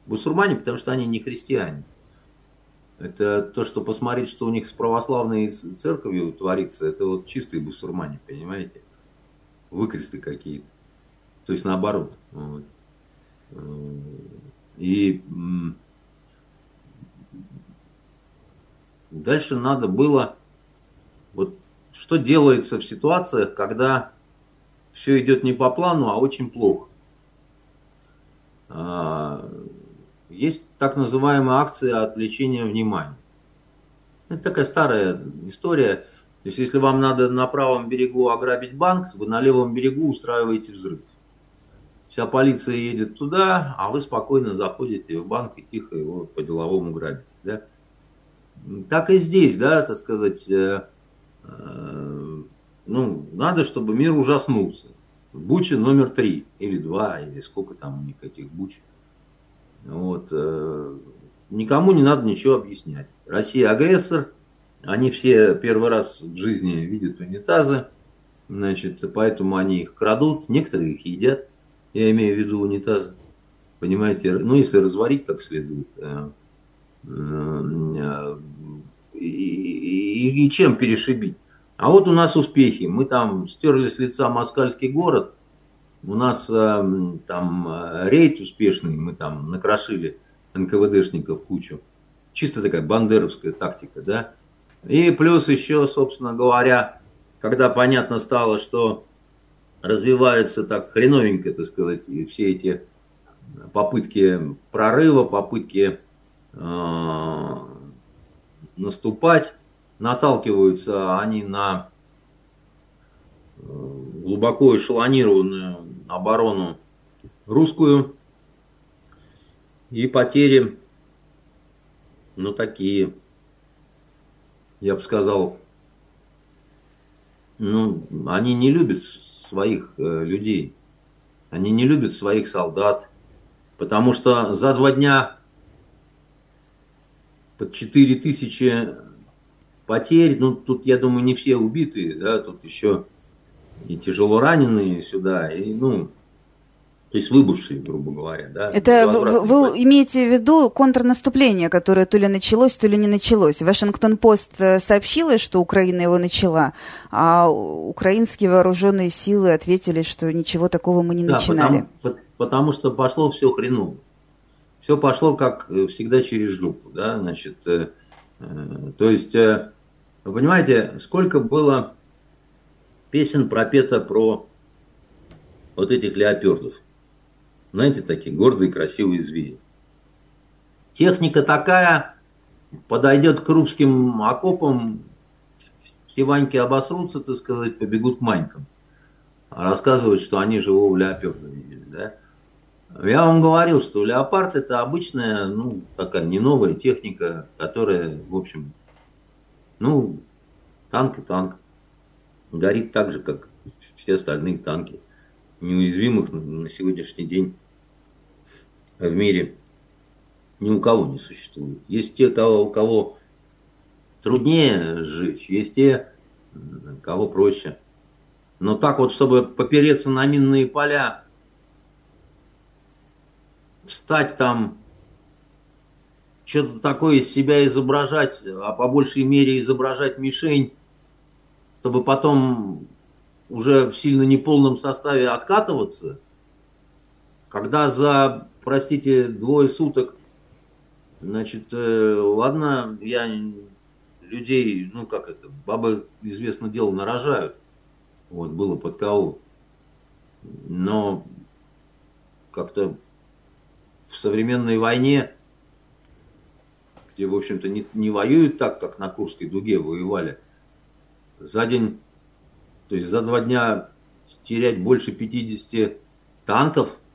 Бусурмане, потому что они не христиане. Это то, что посмотреть, что у них с православной церковью творится, это вот чистые бусурмане, понимаете? Выкресты какие-то. То есть наоборот. Вот. И дальше надо было, вот что делается в ситуациях, когда все идет не по плану, а очень плохо. Есть так называемая акция отвлечения внимания. Это такая старая история. То есть, если вам надо на правом берегу ограбить банк, вы на левом берегу устраиваете взрыв. Вся полиция едет туда, а вы спокойно заходите в банк и тихо его по-деловому грабите. Да? Так и здесь, да, так сказать, э, э, ну, надо, чтобы мир ужаснулся. Буча номер три или два, или сколько там у них этих буч. Вот. Э, никому не надо ничего объяснять. Россия агрессор, они все первый раз в жизни видят унитазы, значит, поэтому они их крадут, некоторые их едят, я имею в виду унитазы, понимаете, ну если разварить как следует, э, э, и, и, и чем перешибить. А вот у нас успехи. Мы там стерли с лица москальский город, у нас э, там э, рейд успешный, мы там накрошили НКВДшников кучу. Чисто такая бандеровская тактика, да. И плюс еще, собственно говоря, когда понятно стало, что развиваются так хреновенько, так сказать, и все эти попытки прорыва, попытки э, наступать, наталкиваются они на э, глубоко эшелонированную оборону русскую. И потери, ну, такие, я бы сказал, ну, они не любят своих э, людей, они не любят своих солдат, Потому что за два дня под 4 тысячи потерь, ну, тут, я думаю, не все убитые, да, тут еще и тяжело раненые сюда, и, ну, то есть выбывшие, грубо говоря. Да, Это вы, вы имеете в виду контрнаступление, которое то ли началось, то ли не началось. Вашингтон-Пост э, сообщила, что Украина его начала, а украинские вооруженные силы ответили, что ничего такого мы не да, начинали. Потому, потому что пошло все хреново. Все пошло, как э, всегда, через жопу. Да? Значит, э, э, то есть, э, вы понимаете, сколько было песен пропето про вот этих леопердов знаете, такие гордые, красивые звери. Техника такая, подойдет к русским окопам, все Ваньки обосрутся, так сказать, побегут к Манькам. А рассказывают, что они живого леопарда видели, да? Я вам говорил, что леопард это обычная, ну, такая не новая техника, которая, в общем, ну, танк и танк. Горит так же, как все остальные танки, неуязвимых на сегодняшний день в мире ни у кого не существует. Есть те, кого, у кого труднее сжечь, есть те, кого проще. Но так вот, чтобы попереться на минные поля, встать там, что-то такое из себя изображать, а по большей мере изображать мишень, чтобы потом уже в сильно неполном составе откатываться, когда за простите, двое суток, значит, э, ладно, я людей, ну как это, бабы, известно дело, нарожают. Вот, было под кого. Но как-то в современной войне, где, в общем-то, не, не воюют так, как на Курской дуге воевали, за день, то есть за два дня терять больше 50 танков –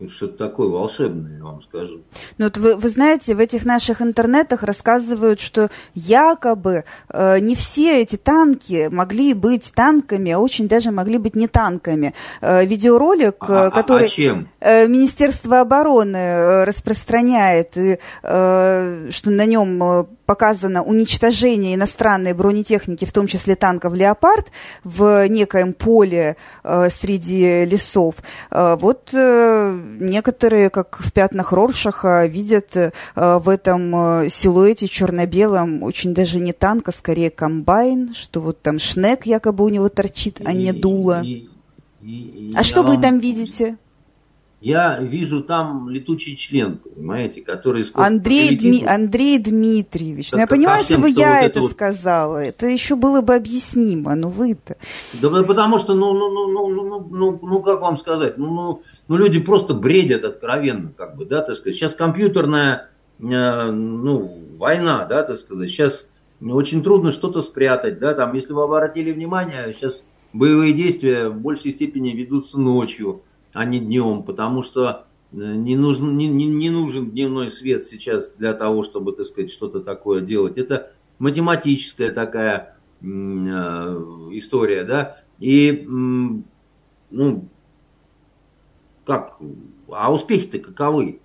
это что-то такое волшебное, я вам скажу. Ну вот вы, вы знаете, в этих наших интернетах рассказывают, что якобы э, не все эти танки могли быть танками, а очень даже могли быть не танками. Э, видеоролик, а, э, который а, а чем? Э, Министерство обороны э, распространяет, и, э, что на нем э, показано уничтожение иностранной бронетехники, в том числе танков «Леопард», в некоем поле э, среди лесов. Э, вот э, некоторые, как в пятнах Роршаха, видят э, в этом э, силуэте черно-белом очень даже не танк, а скорее комбайн, что вот там шнек якобы у него торчит, а не дуло. А что вы там видите? Я вижу там летучий член, понимаете, который... Андрей, Дми... Андрей Дмитриевич, ну, я понимаю, если бы я вот это вот... сказала, это еще было бы объяснимо, но вы-то... Да потому что, ну, ну, ну, ну, ну, ну, ну, как вам сказать, ну, ну, ну, люди просто бредят откровенно, как бы, да, так сказать. Сейчас компьютерная, э, ну, война, да, так сказать. Сейчас очень трудно что-то спрятать, да, там, если вы обратили внимание, сейчас боевые действия в большей степени ведутся ночью а не днем, потому что э, не нужен, не, не, нужен дневной свет сейчас для того, чтобы, так сказать, что-то такое делать. Это математическая такая э, история, да, и, ну, как, а успехи-то каковы?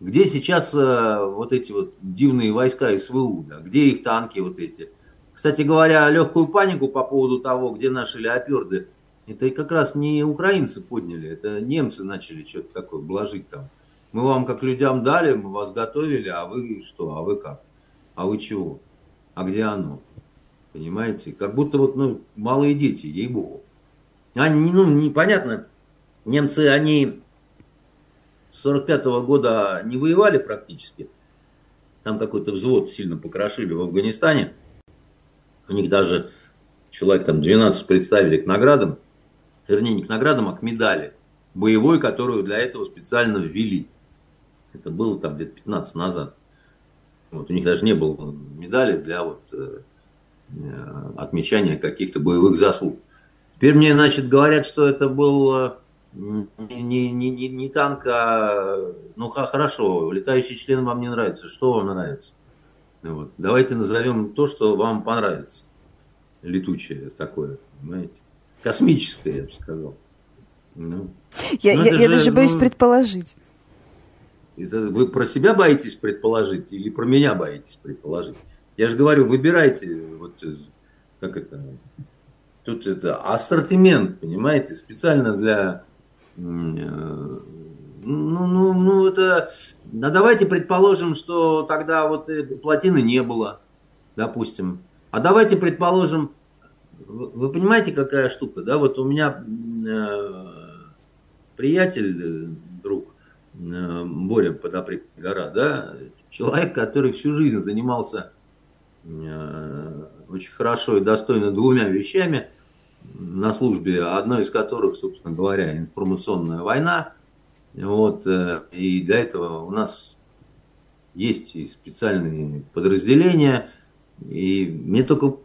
Где сейчас э, вот эти вот дивные войска СВУ, да? где их танки вот эти? Кстати говоря, легкую панику по поводу того, где наши леоперды это как раз не украинцы подняли, это немцы начали что-то такое блажить там. Мы вам как людям дали, мы вас готовили, а вы что, а вы как? А вы чего? А где оно? Понимаете? Как будто вот, ну, малые дети, ей-богу. Они, ну, непонятно, немцы, они с 45 -го года не воевали практически. Там какой-то взвод сильно покрошили в Афганистане. У них даже человек там 12 представили к наградам вернее, не к наградам, а к медали боевой, которую для этого специально ввели. Это было там где-то 15 назад. Вот, у них даже не было медали для вот, э, э, отмечания каких-то боевых заслуг. Теперь мне, значит, говорят, что это был не, не, не, не танк, а... Ну, хорошо, летающий член вам не нравится. Что вам нравится? Вот. Давайте назовем то, что вам понравится. Летучее такое, понимаете? Космическое, я бы сказал. Ну. Я, ну, я, я же, даже боюсь ну, предположить. Это вы про себя боитесь предположить или про меня боитесь предположить? Я же говорю, выбирайте, вот э, как это, тут это ассортимент, понимаете, специально для, э, ну, ну, ну это, а давайте предположим, что тогда вот плотины не было, допустим, а давайте предположим, вы понимаете, какая штука, да, вот у меня э, приятель, друг, Э, Боря Подоприк гора, да, человек, который всю жизнь занимался э, очень хорошо и достойно двумя вещами на службе, одной из которых, собственно говоря, информационная война. Вот, э, и для этого у нас есть и специальные подразделения, и мне только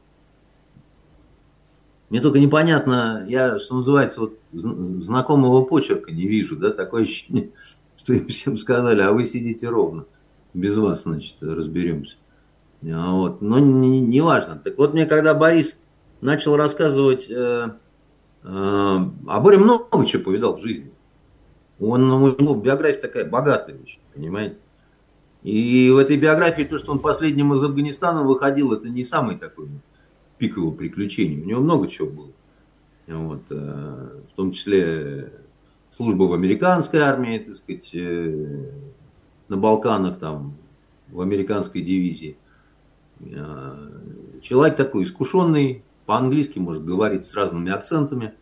мне только непонятно, я, что называется, вот знакомого почерка не вижу, да, такое ощущение, что им всем сказали, а вы сидите ровно. Без вас, значит, разберемся. А вот. Но не, не важно. Так вот мне, когда Борис начал рассказывать, э, э, а Боря много чего повидал в жизни. Он, у него биография такая богатая очень, понимаете? И в этой биографии то, что он последним из Афганистана выходил, это не самый такой пик его приключений. У него много чего было. Вот, э, в том числе служба в американской армии, так сказать, э, на Балканах, там, в американской дивизии. Э, человек такой искушенный, по-английски может говорить с разными акцентами.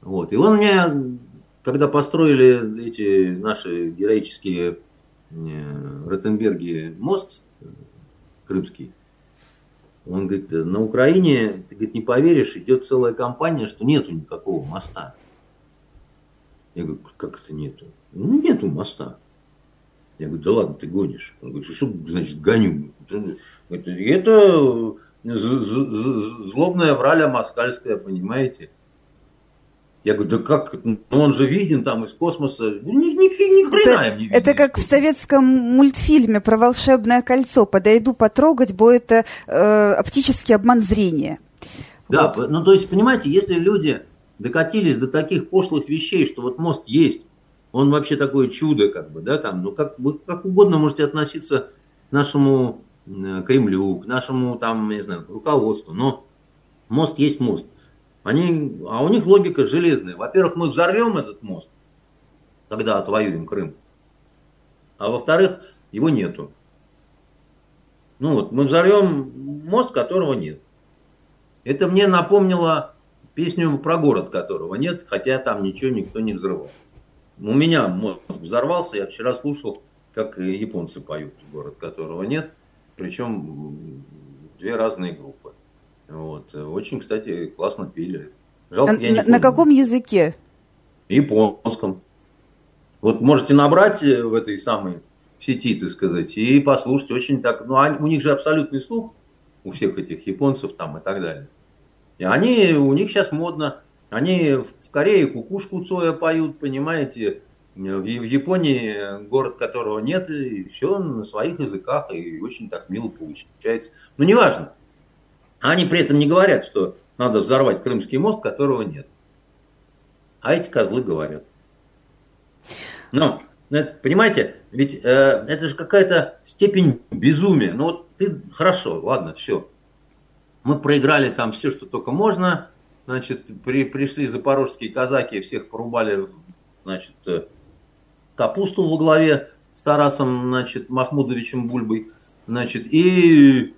Вот. И он мне, когда построили эти наши героические Ротенберги мост крымский, он говорит, на Украине, ты говорит, не поверишь, идет целая кампания, что нету никакого моста. Я говорю, как это нету? Ну, нету моста. Я говорю, да ладно, ты гонишь. Он говорит, что значит гоню? Это злобная враля москальская, понимаете? Я говорю, да как, ну он же виден там из космоса. Ни, ни, ни хрена это, не виден. Это как в советском мультфильме про волшебное кольцо. Подойду потрогать, бо это э, оптический обман зрения. Да, вот. ну то есть, понимаете, если люди докатились до таких пошлых вещей, что вот мост есть, он вообще такое чудо, как бы, да, там, ну, как, вы как угодно можете относиться к нашему э, Кремлю, к нашему, там, не знаю, руководству, но мост есть мост. Они, а у них логика железная. Во-первых, мы взорвем этот мост, когда отвоюем Крым. А во-вторых, его нету. Ну вот, мы взорвем мост, которого нет. Это мне напомнило Песню про город которого нет, хотя там ничего никто не взрывал. У меня мозг взорвался, я вчера слушал, как японцы поют, город которого нет, причем две разные группы. Вот. Очень, кстати, классно пели. Жалко, на, я не на каком языке? Японском. Вот можете набрать в этой самой сети, так сказать, и послушать очень так. Ну, они, у них же абсолютный слух у всех этих японцев там и так далее. И они, у них сейчас модно, они в Корее кукушку Цоя поют, понимаете, в Японии, город которого нет, и все на своих языках, и очень так мило получается. Но неважно. Они при этом не говорят, что надо взорвать Крымский мост, которого нет. А эти козлы говорят. Но, понимаете, ведь э, это же какая-то степень безумия. Ну вот ты, хорошо, ладно, все. Мы проиграли там все, что только можно. Значит, при, пришли запорожские казаки, всех порубали, значит, э, капусту во главе с Тарасом, значит, Махмудовичем Бульбой, значит, и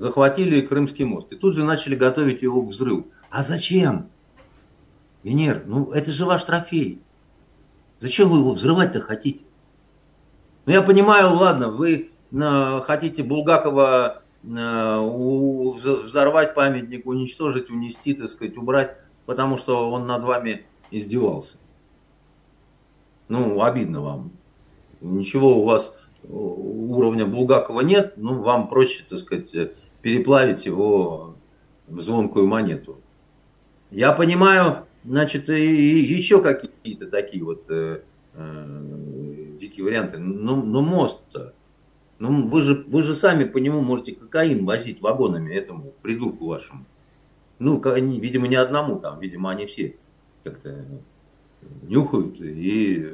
захватили Крымский мост. И тут же начали готовить его к взрыву. А зачем? Венер, ну это же ваш трофей. Зачем вы его взрывать-то хотите? Ну я понимаю, ладно, вы э, хотите Булгакова Э, взорвать памятник, уничтожить, унести, так сказать, убрать, потому что он над вами издевался. Ну, обидно вам. Ничего у вас э, уровня Булгакова нет, ну, вам проще, так сказать, переплавить его в звонкую монету. Я понимаю, значит, и еще какие-то такие вот э, э, дикие варианты. Но, но мост-то, ну, вы же, вы же сами по нему можете кокаин возить вагонами этому придурку вашему. Ну, видимо, не одному там, видимо, они все как-то нюхают, и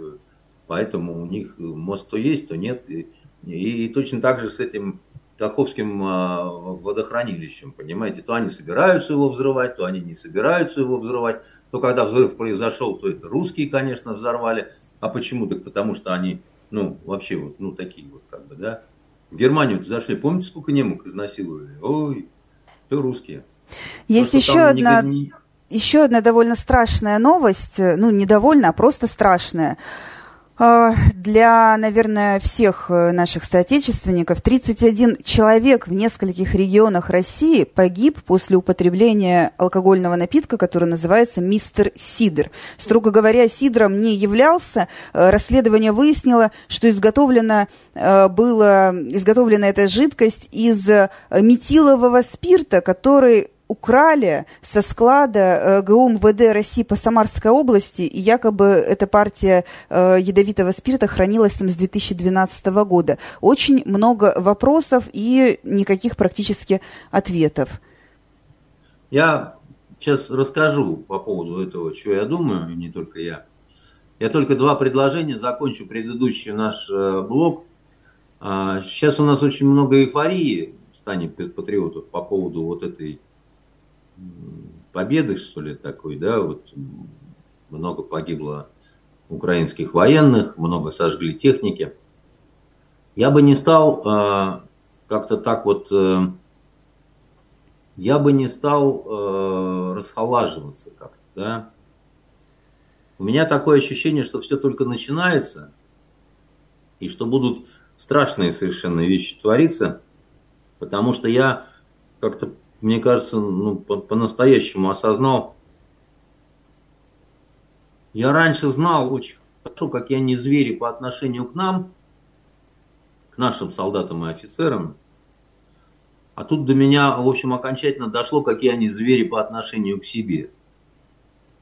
поэтому у них мост то есть, то нет. И, и точно так же с этим Каховским а, водохранилищем, понимаете, то они собираются его взрывать, то они не собираются его взрывать, то когда взрыв произошел, то это русские, конечно, взорвали, а почему? Так потому что они, ну, вообще вот, ну, такие вот, как бы, да. В Германию зашли, помните, сколько немок изнасиловали? Ой, то русские. Есть Просто еще одна... Не... Еще одна довольно страшная новость, ну, не довольно, а просто страшная. А, для, наверное, всех э, наших соотечественников 31 человек в нескольких регионах России погиб после употребления алкогольного напитка, который называется «Мистер Сидр». Строго говоря, сидром не являлся. Э, расследование выяснило, что изготовлена э, была изготовлена эта жидкость из метилового спирта, который украли со склада э, ГУ МВД России по Самарской области, и якобы эта партия э, ядовитого спирта хранилась там с 2012 года. Очень много вопросов и никаких практически ответов. Я сейчас расскажу по поводу этого, что я думаю, и не только я. Я только два предложения, закончу предыдущий наш э, блок. А, сейчас у нас очень много эйфории в стане патриотов по поводу вот этой победы, что ли, такой, да, вот много погибло украинских военных, много сожгли техники. Я бы не стал э, как-то так вот, э, я бы не стал э, расхолаживаться как-то, да. У меня такое ощущение, что все только начинается, и что будут страшные совершенно вещи твориться, потому что я как-то мне кажется, ну, по-настоящему осознал. Я раньше знал очень хорошо, какие они звери по отношению к нам, к нашим солдатам и офицерам. А тут до меня, в общем, окончательно дошло, какие они звери по отношению к себе.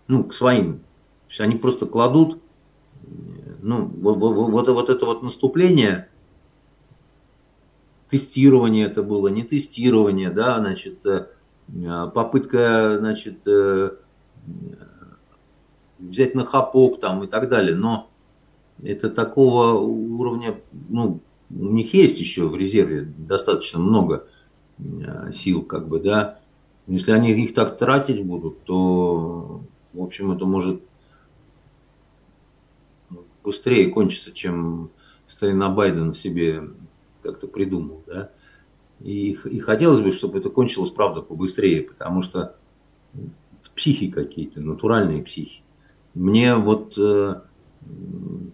Ну, к своим. То есть они просто кладут, ну, вот, вот, вот, вот это вот наступление – тестирование это было, не тестирование, да, значит, э, попытка, значит, э, взять на хапок там и так далее, но это такого уровня, ну, у них есть еще в резерве достаточно много э, сил, как бы, да. Если они их так тратить будут, то, в общем, это может быстрее кончиться, чем старина Байден себе как-то придумал, да. И, и хотелось бы, чтобы это кончилось, правда, побыстрее, потому что психи какие-то, натуральные психи. Мне вот э,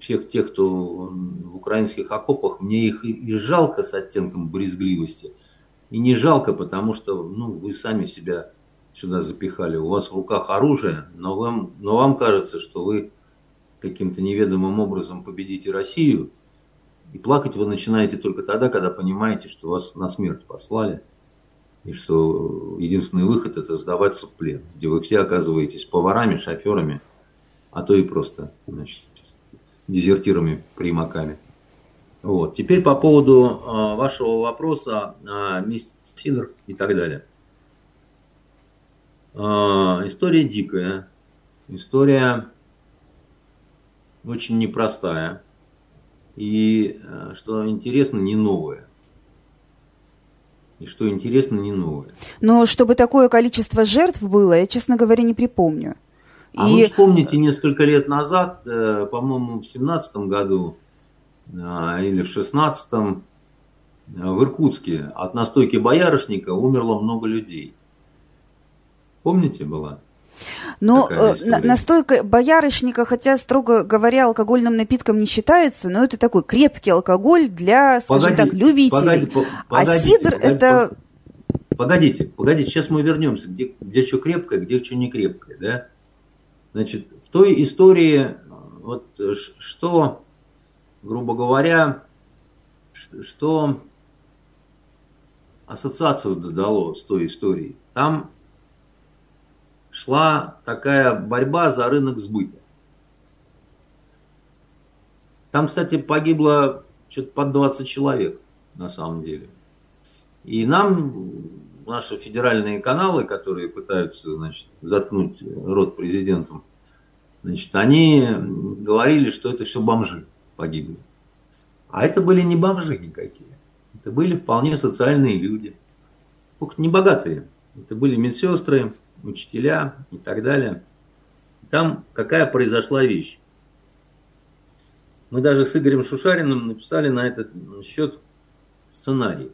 всех тех, кто в украинских окопах, мне их и, жалко с оттенком брезгливости, и не жалко, потому что ну, вы сами себя сюда запихали. У вас в руках оружие, но вам, но вам кажется, что вы каким-то неведомым образом победите Россию – и плакать вы начинаете только тогда, когда понимаете, что вас на смерть послали, и что единственный выход это сдаваться в плен, где вы все оказываетесь поварами, шоферами, а то и просто значит, дезертирами, примаками. Вот. Теперь по поводу э, вашего вопроса о э, Сидор и так далее. Э, история дикая, история очень непростая и, э, что интересно, не новое. И что интересно, не новое. Но чтобы такое количество жертв было, я, честно говоря, не припомню. А и... вы вспомните, несколько лет назад, э, по-моему, в семнадцатом году э, или в шестнадцатом в Иркутске от настойки боярышника умерло много людей. Помните, была? Но э, настойка боярышника, хотя, строго говоря, алкогольным напитком не считается, но это такой крепкий алкоголь для, скажем погоди, так, любителей. Погоди, по, а сидр погоди, это... Погодите, погодите, сейчас мы вернемся, где, где что крепкое, где что не крепкое, да? Значит, в той истории, вот что, грубо говоря, что ассоциацию дало с той историей. Там шла такая борьба за рынок сбыта. Там, кстати, погибло что-то под 20 человек на самом деле. И нам наши федеральные каналы, которые пытаются значит, заткнуть рот президентом, Значит, они говорили, что это все бомжи погибли. А это были не бомжи никакие. Это были вполне социальные люди. Только не богатые. Это были медсестры, учителя и так далее. Там какая произошла вещь. Мы даже с Игорем Шушариным написали на этот счет сценарий.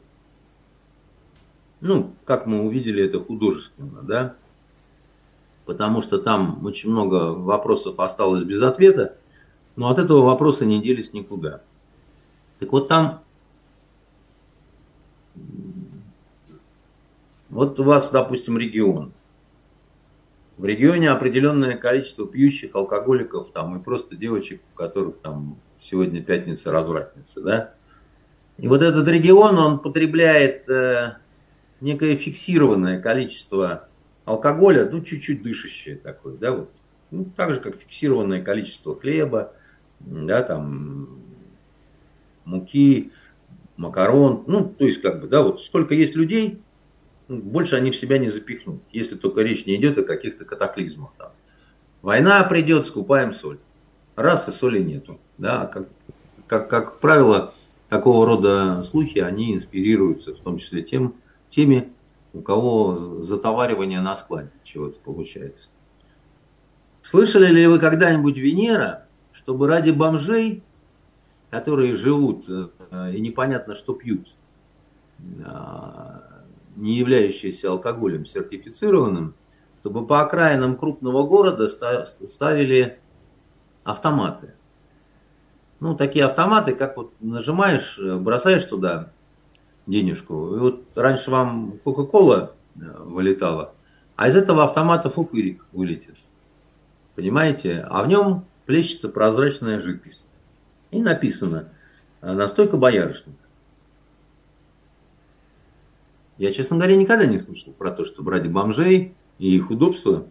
Ну, как мы увидели это художественно, да? Потому что там очень много вопросов осталось без ответа, но от этого вопроса не делись никуда. Так вот там, вот у вас, допустим, регион. В регионе определенное количество пьющих алкоголиков там и просто девочек, у которых там сегодня пятница развратница, да. И вот этот регион, он потребляет э, некое фиксированное количество алкоголя, ну, чуть-чуть дышащее такое, да, вот. Ну, так же, как фиксированное количество хлеба, да, там, муки, макарон, ну, то есть, как бы, да, вот сколько есть людей, больше они в себя не запихнут, если только речь не идет о каких-то катаклизмах там. Война придет, скупаем соль. Раз и соли нету. Да, как, как, как правило, такого рода слухи, они инспирируются, в том числе тем, теми, у кого затоваривание на складе чего-то получается. Слышали ли вы когда-нибудь Венера, чтобы ради бомжей, которые живут э, и непонятно что пьют, а, не являющиеся алкоголем сертифицированным, чтобы по окраинам крупного города ставили автоматы. Ну, такие автоматы, как вот нажимаешь, бросаешь туда денежку. И вот раньше вам Кока-Кола вылетала, а из этого автомата фуфырик вылетит. Понимаете? А в нем плещется прозрачная жидкость. И написано настойка боярышника. Я, честно говоря, никогда не слышал про то, что ради бомжей и их удобства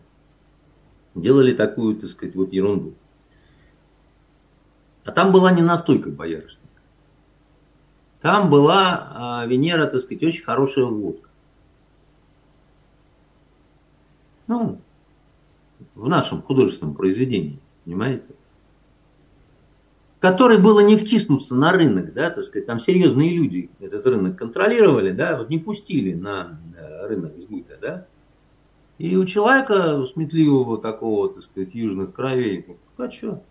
делали такую, так сказать, вот ерунду. А там была не настойка боярышника. Там была а, Венера, так сказать, очень хорошая водка. Ну, в нашем художественном произведении, понимаете? Которой было не втиснуться на рынок, да, так сказать, там серьезные люди этот рынок контролировали, да, вот не пустили на э, рынок сбыта, да. И у человека сметливого такого, так сказать, южных кровей, а что,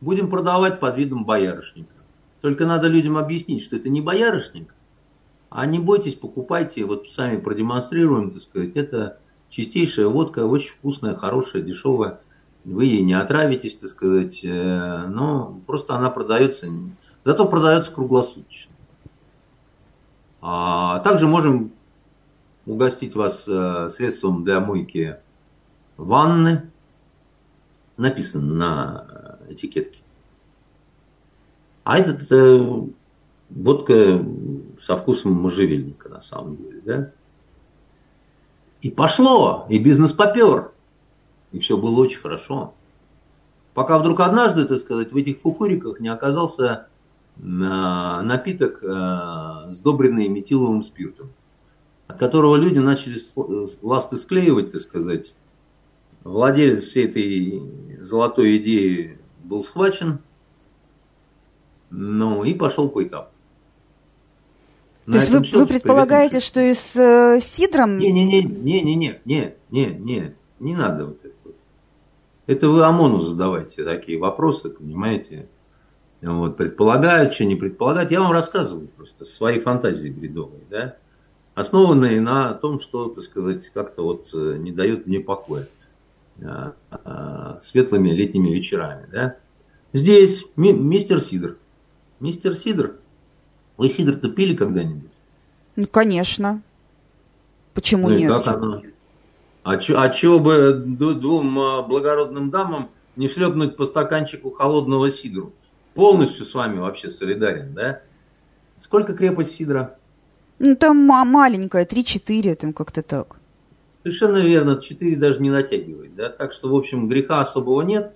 будем продавать под видом боярышника. Только надо людям объяснить, что это не боярышник, а не бойтесь, покупайте, вот сами продемонстрируем, так сказать, это чистейшая водка, очень вкусная, хорошая, дешевая. Вы ей не отравитесь, так сказать, э, но просто она продается, зато продается круглосуточно. А также можем угостить вас э, средством для мойки ванны, написано на этикетке. А этот это водка со вкусом можжевельника на самом деле, да? И пошло, и бизнес попер. И все было очень хорошо. Пока вдруг однажды, так сказать, в этих фуфуриках не оказался э, напиток, э, сдобренный метиловым спиртом, от которого люди начали ласты склеивать, так сказать. Владелец всей этой золотой идеи был схвачен – ну, и пошел кое-как. То есть вы, вы предполагаете, что и с э, сидром... Не-не-не-не-не-не, не, не, не, не надо вот это. Вы ОМОНу задавайте такие вопросы, понимаете? Вот, предполагают, что не предполагают. Я вам рассказываю просто свои фантазии бредовые, да? Основанные на том, что, так сказать, как-то вот э, не дает мне покоя а, а, светлыми летними вечерами, да? Здесь ми, мистер Сидор Мистер Сидор, вы сидр-то пили когда-нибудь? Ну, конечно. Почему ну, нет? Как оно? А, чё, а чего бы двум а, благородным дамам не шлепнуть по стаканчику холодного сидру? Полностью с вами вообще солидарен, да? Сколько крепость сидра? Ну, там маленькая, 3-4, там как-то так. Совершенно верно, 4 даже не натягивает, да? Так что, в общем, греха особого нет.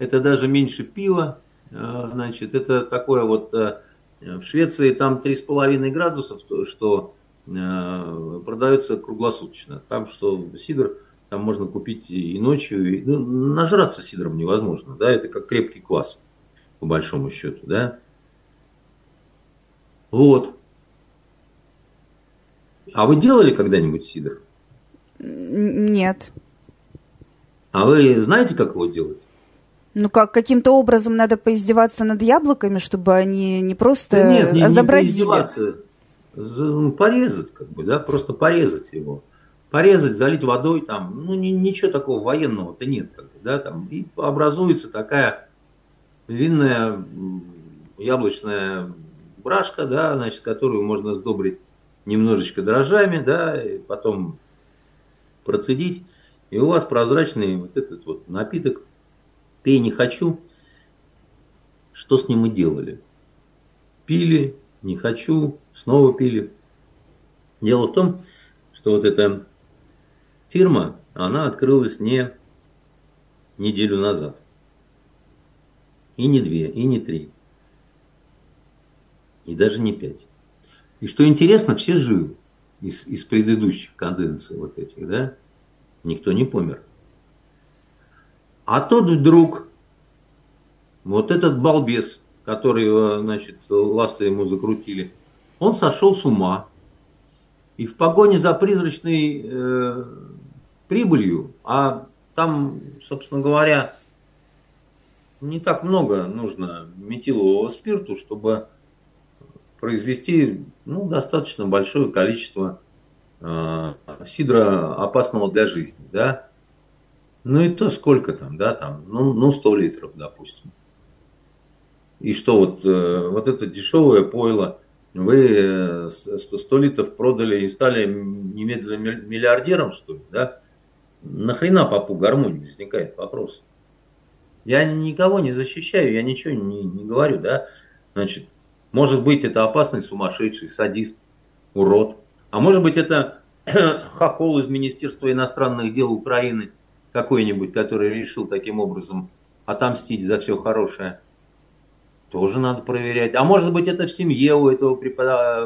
Это даже меньше пива, а, значит, это такое вот, э, в Швеции там 3,5 градусов, что э, продается круглосуточно. Там что сидр там можно купить и ночью. И, ну, нажраться сидром невозможно, да, это как крепкий квас, по большому счету, да. Вот. А вы делали когда-нибудь сидр? Нет. А вы знаете, как его делать? Ну как, каким-то образом надо поиздеваться над яблоками, чтобы они не просто да нет, не, забродили? Не поиздеваться, порезать, как бы, да, просто порезать его. Порезать, залить водой, там, ну, ни, ничего такого военного-то нет, как бы, да, там, и образуется такая винная яблочная брашка, да, значит, которую можно сдобрить немножечко дрожжами, да, и потом процедить, и у вас прозрачный вот этот вот напиток «Пей не хочу». Что с ним мы делали? Пили, не хочу, снова пили. Дело в том, что вот эта фирма, она открылась не неделю назад. И не две, и не три. И даже не пять. И что интересно, все живы из, из предыдущих конденций вот этих, да? Никто не помер. А тот вдруг, вот этот балбес, который, значит, ласты ему закрутили, он сошел с ума. И в погоне за призрачной э, прибылью, а там, собственно говоря, не так много нужно метилового спирту, чтобы произвести ну, достаточно большое количество э, сидра опасного для жизни. Да? Ну и то сколько там, да, там, ну, ну 100 литров, допустим. И что вот, э, вот это дешевое пойло, вы 100 э, литров продали и стали немедленно миллиардером, что ли, да? Нахрена попу гармонии возникает вопрос. Я никого не защищаю, я ничего не, не говорю, да. Значит, может быть, это опасный сумасшедший, садист, урод. А может быть, это хохол из Министерства иностранных дел Украины какой-нибудь, который решил таким образом отомстить за все хорошее. Тоже надо проверять. А может быть, это в семье у этого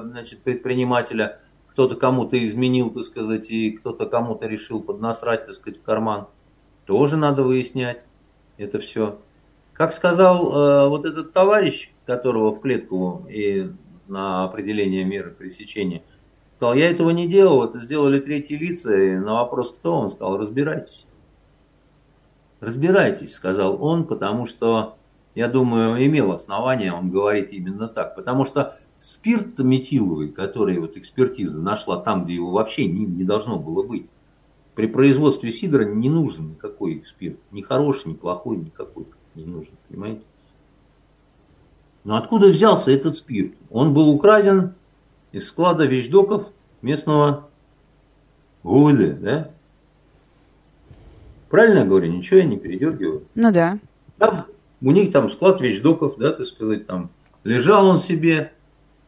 значит, предпринимателя кто-то кому-то изменил, так сказать, и кто-то кому-то решил поднасрать, так сказать, в карман. Тоже надо выяснять это все. Как сказал э, вот этот товарищ, которого в клетку и на определение меры пресечения, сказал, я этого не делал, это сделали третьи лица, и на вопрос кто, он сказал, разбирайтесь. Разбирайтесь, сказал он, потому что, я думаю, имел основание он говорит именно так, потому что спирт метиловый, который вот экспертиза нашла там, где его вообще не, не должно было быть, при производстве сидра не нужен никакой спирт, ни хороший, ни плохой, никакой не нужен, понимаете? Но откуда взялся этот спирт? Он был украден из склада вещдоков местного ГУВД, да? Правильно я говорю? Ничего я не передергиваю. Ну да. Там, у них там склад вещдоков, да, так сказать, там лежал он себе,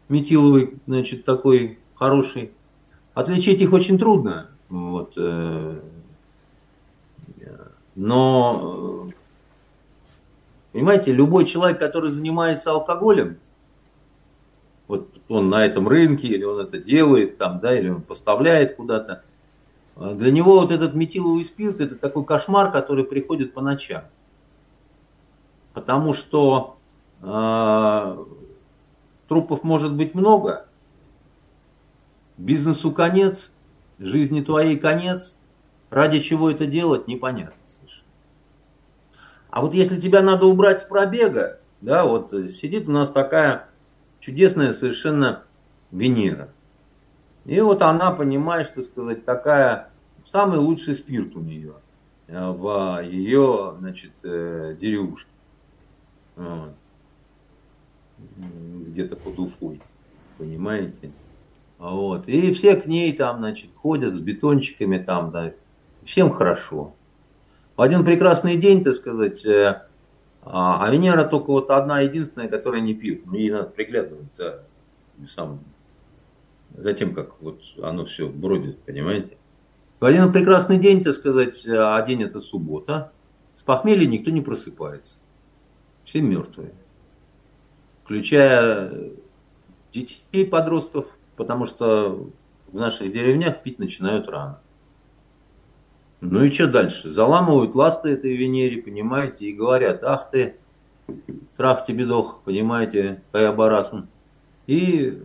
метиловый, значит, такой хороший. Отличить их очень трудно. Вот, э, но Понимаете, любой человек, который занимается алкоголем, вот он на этом рынке, или он это делает там, да, или он поставляет куда-то, а для него вот этот метиловый спирт это такой кошмар, который приходит по ночам. Потому что э, трупов может быть много, бизнесу конец, жизни твоей конец, ради чего это делать, непонятно. А вот если тебя надо убрать с пробега, да, вот сидит у нас такая чудесная совершенно Венера. И вот она, понимаешь, так сказать, такая, самый лучший спирт у нее э, в ее, значит, э, деревушке. Где-то под Уфой, понимаете? Вот. И все к ней там, значит, ходят с бетончиками там, да, всем хорошо. В один прекрасный день, так сказать, э, а, а Венера только вот одна единственная, которая не пьет. Ей надо приглядывать за, сам, за тем, как вот оно все бродит, понимаете. В один прекрасный день, так сказать, э, а день это суббота, с похмелья никто не просыпается. Все мертвые. Включая детей, подростков, потому что в наших деревнях пить начинают рано. Ну и что дальше? Заламывают ласты этой Венере, понимаете, и говорят, ах ты, трах тебе дох, понимаете, Каябарасм. И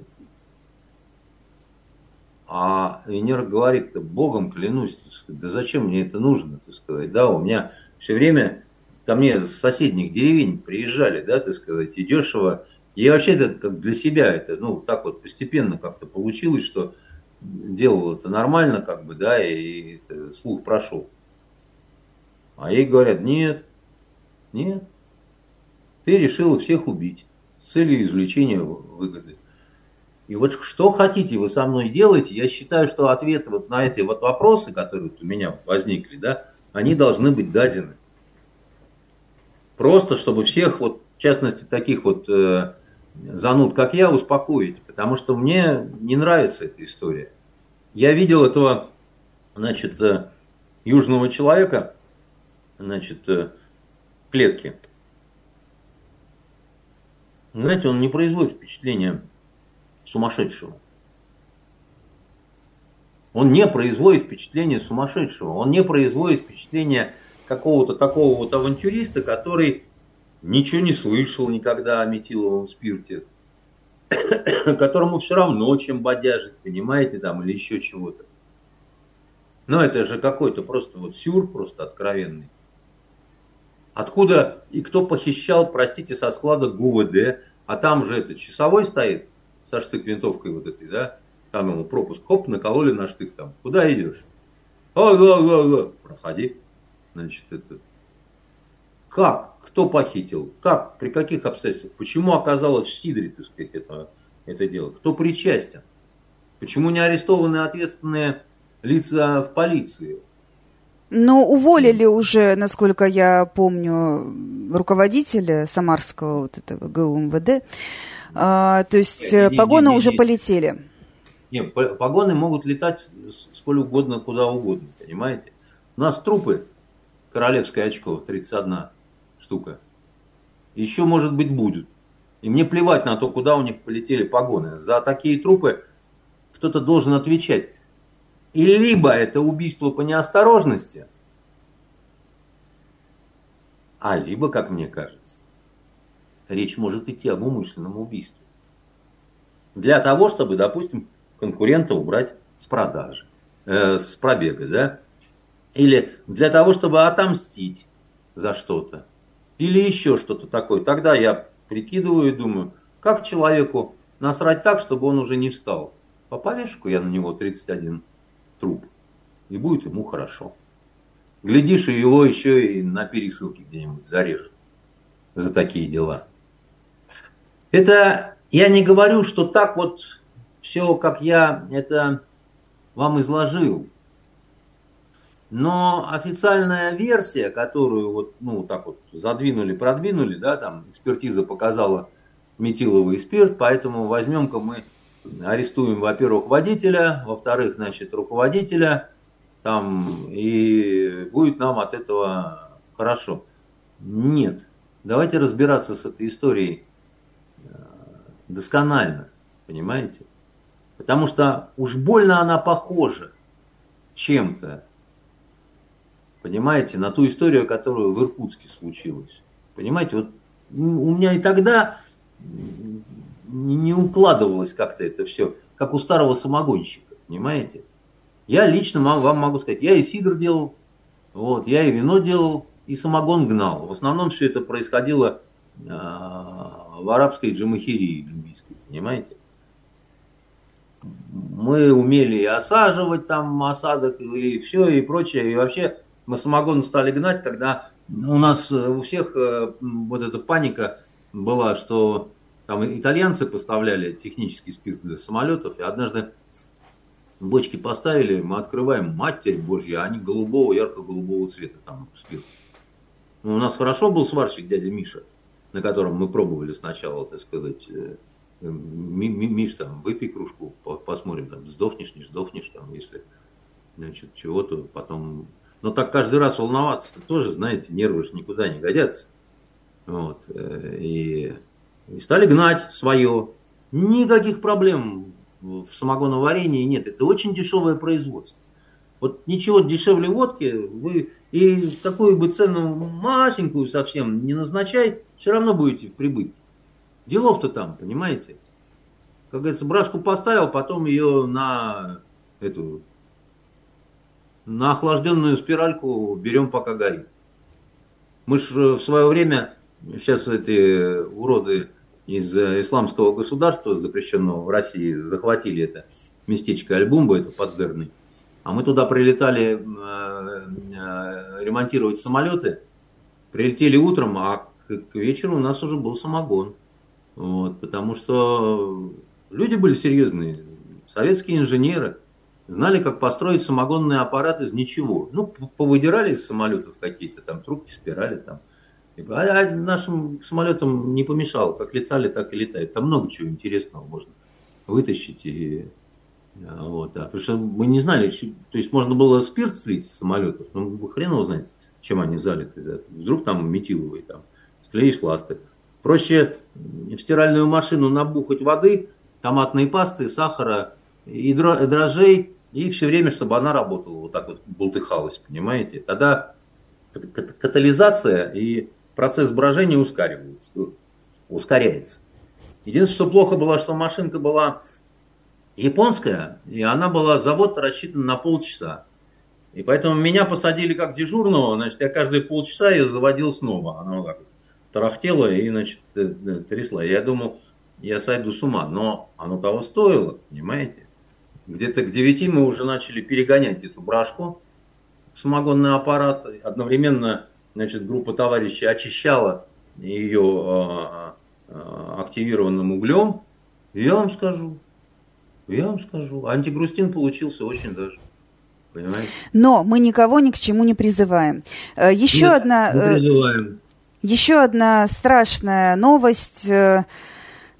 а Венера говорит, Богом клянусь, да зачем мне это нужно, так сказать, да, у меня все время ко мне с соседних деревень приезжали, да, так сказать, и дешево. И вообще это как для себя это, ну, так вот постепенно как-то получилось, что делал это нормально, как бы, да, и слух прошел. А ей говорят, нет, нет, ты решила всех убить с целью извлечения выгоды. И вот что хотите вы со мной делаете, я считаю, что ответы вот на эти вот вопросы, которые вот у меня возникли, да, они должны быть дадены. Просто, чтобы всех, вот, в частности, таких вот э, зануд, как я, успокоить. Потому что мне не нравится эта история. Я видел этого, значит, э, южного человека, значит, э, клетки. Знаете, он не производит впечатления сумасшедшего. Он не производит впечатление сумасшедшего. Он не производит впечатление какого-то такого вот авантюриста, который ничего не слышал никогда о метиловом спирте, которому все равно чем бодяжит, понимаете, там, или еще чего-то. Но это же какой-то просто вот сюр, просто откровенный. Откуда и кто похищал, простите, со склада ГУВД, а там же это часовой стоит со штык-винтовкой вот этой, да, там ему пропуск, хоп, накололи на штык там. Куда идешь? О, о, о, о. Проходи. Значит, это... Как? Кто похитил? Как? При каких обстоятельствах? Почему оказалось в Сидоре, так сказать, это, это дело? Кто причастен? Почему не арестованы ответственные лица в полиции? Но уволили уже, насколько я помню, руководителя Самарского вот этого ГУМВД. А, то есть не, погоны не, не, уже не, полетели. Нет, погоны могут летать сколь угодно, куда угодно, понимаете? У нас трупы, королевское очко, 31 штука. Еще, может быть, будет. И мне плевать на то, куда у них полетели погоны. За такие трупы кто-то должен отвечать. И либо это убийство по неосторожности, а либо, как мне кажется, речь может идти об умышленном убийстве. Для того, чтобы, допустим, конкурента убрать с продажи, э, с пробега, да? Или для того, чтобы отомстить за что-то. Или еще что-то такое. Тогда я прикидываю и думаю, как человеку насрать так, чтобы он уже не встал. По повешку я на него 31 труп. И будет ему хорошо. Глядишь, и его еще и на пересылке где-нибудь зарежут за такие дела. Это я не говорю, что так вот все, как я это вам изложил. Но официальная версия, которую вот, ну, так вот задвинули, продвинули, да, там экспертиза показала метиловый спирт, поэтому возьмем-ка мы, арестуем, во-первых, водителя, во-вторых, значит, руководителя, там, и будет нам от этого хорошо. Нет. Давайте разбираться с этой историей досконально, понимаете? Потому что уж больно она похожа чем-то, понимаете, на ту историю, которую в Иркутске случилась. Понимаете, вот у меня и тогда не укладывалось как-то это все, как у старого самогонщика, понимаете? Я лично вам могу сказать, я и сидр делал, вот, я и вино делал, и самогон гнал. В основном все это происходило а, в арабской джамахирии лимбийской, понимаете? Мы умели и осаживать там осадок, и все, и прочее. И вообще мы самогон стали гнать, когда у нас э, у всех э, вот эта паника была, что там итальянцы поставляли технический спирт для самолетов, и однажды бочки поставили, мы открываем, матерь божья, они голубого, ярко-голубого цвета там спирт. Ну, у нас хорошо был сварщик дядя Миша, на котором мы пробовали сначала, так сказать, э, Миш, там, выпей кружку, посмотрим, там, сдохнешь, не сдохнешь, там, если, значит, чего-то потом... Но так каждый раз волноваться -то тоже, знаете, нервы же никуда не годятся. Вот. Э, и, и стали гнать свое. Никаких проблем в самогоноварении нет. Это очень дешевое производство. Вот ничего дешевле водки вы и такую бы цену масенькую совсем не назначай, все равно будете в прибытке. Делов-то там, понимаете? Как говорится, брашку поставил, потом ее на эту на охлажденную спиральку берем, пока горит. Мы же в свое время, сейчас эти уроды из исламского государства, запрещенного в России, захватили это местечко Альбумба, это поддерный. А мы туда прилетали э, э, ремонтировать самолеты. Прилетели утром, а к вечеру у нас уже был самогон. Вот, потому что люди были серьезные, советские инженеры, знали, как построить самогонный аппарат из ничего. Ну, повыдирали из самолетов какие-то там трубки, спирали там. А, а нашим самолетам не помешало, как летали, так и летают. Там много чего интересного можно вытащить и а, вот, да, потому что мы не знали, то есть можно было спирт слить с самолетов, ну, хрен его знает, чем они залиты. Да. Вдруг там метиловый, там, склеишь ласты. Проще в стиральную машину набухать воды, томатной пасты, сахара и дрожжей, и все время, чтобы она работала, вот так вот бултыхалась, понимаете. Тогда катализация и процесс брожения ускоривается, ускоряется. Единственное, что плохо было, что машинка была японская, и она была, завод рассчитан на полчаса. И поэтому меня посадили как дежурного, значит, я каждые полчаса ее заводил снова. Она вот так тарахтела и, значит, э, э, трясла. Я думал, я сойду с ума, но оно того стоило, понимаете? Где-то к 9 мы уже начали перегонять эту брашку в самогонный аппарат. Одновременно, значит, группа товарищей очищала ее э, э, активированным углем. я вам скажу, я вам скажу, антигрустин получился очень даже. Понимаете? Но мы никого ни к чему не призываем. Э, еще Нет, одна... Не э, призываем. Еще одна страшная новость.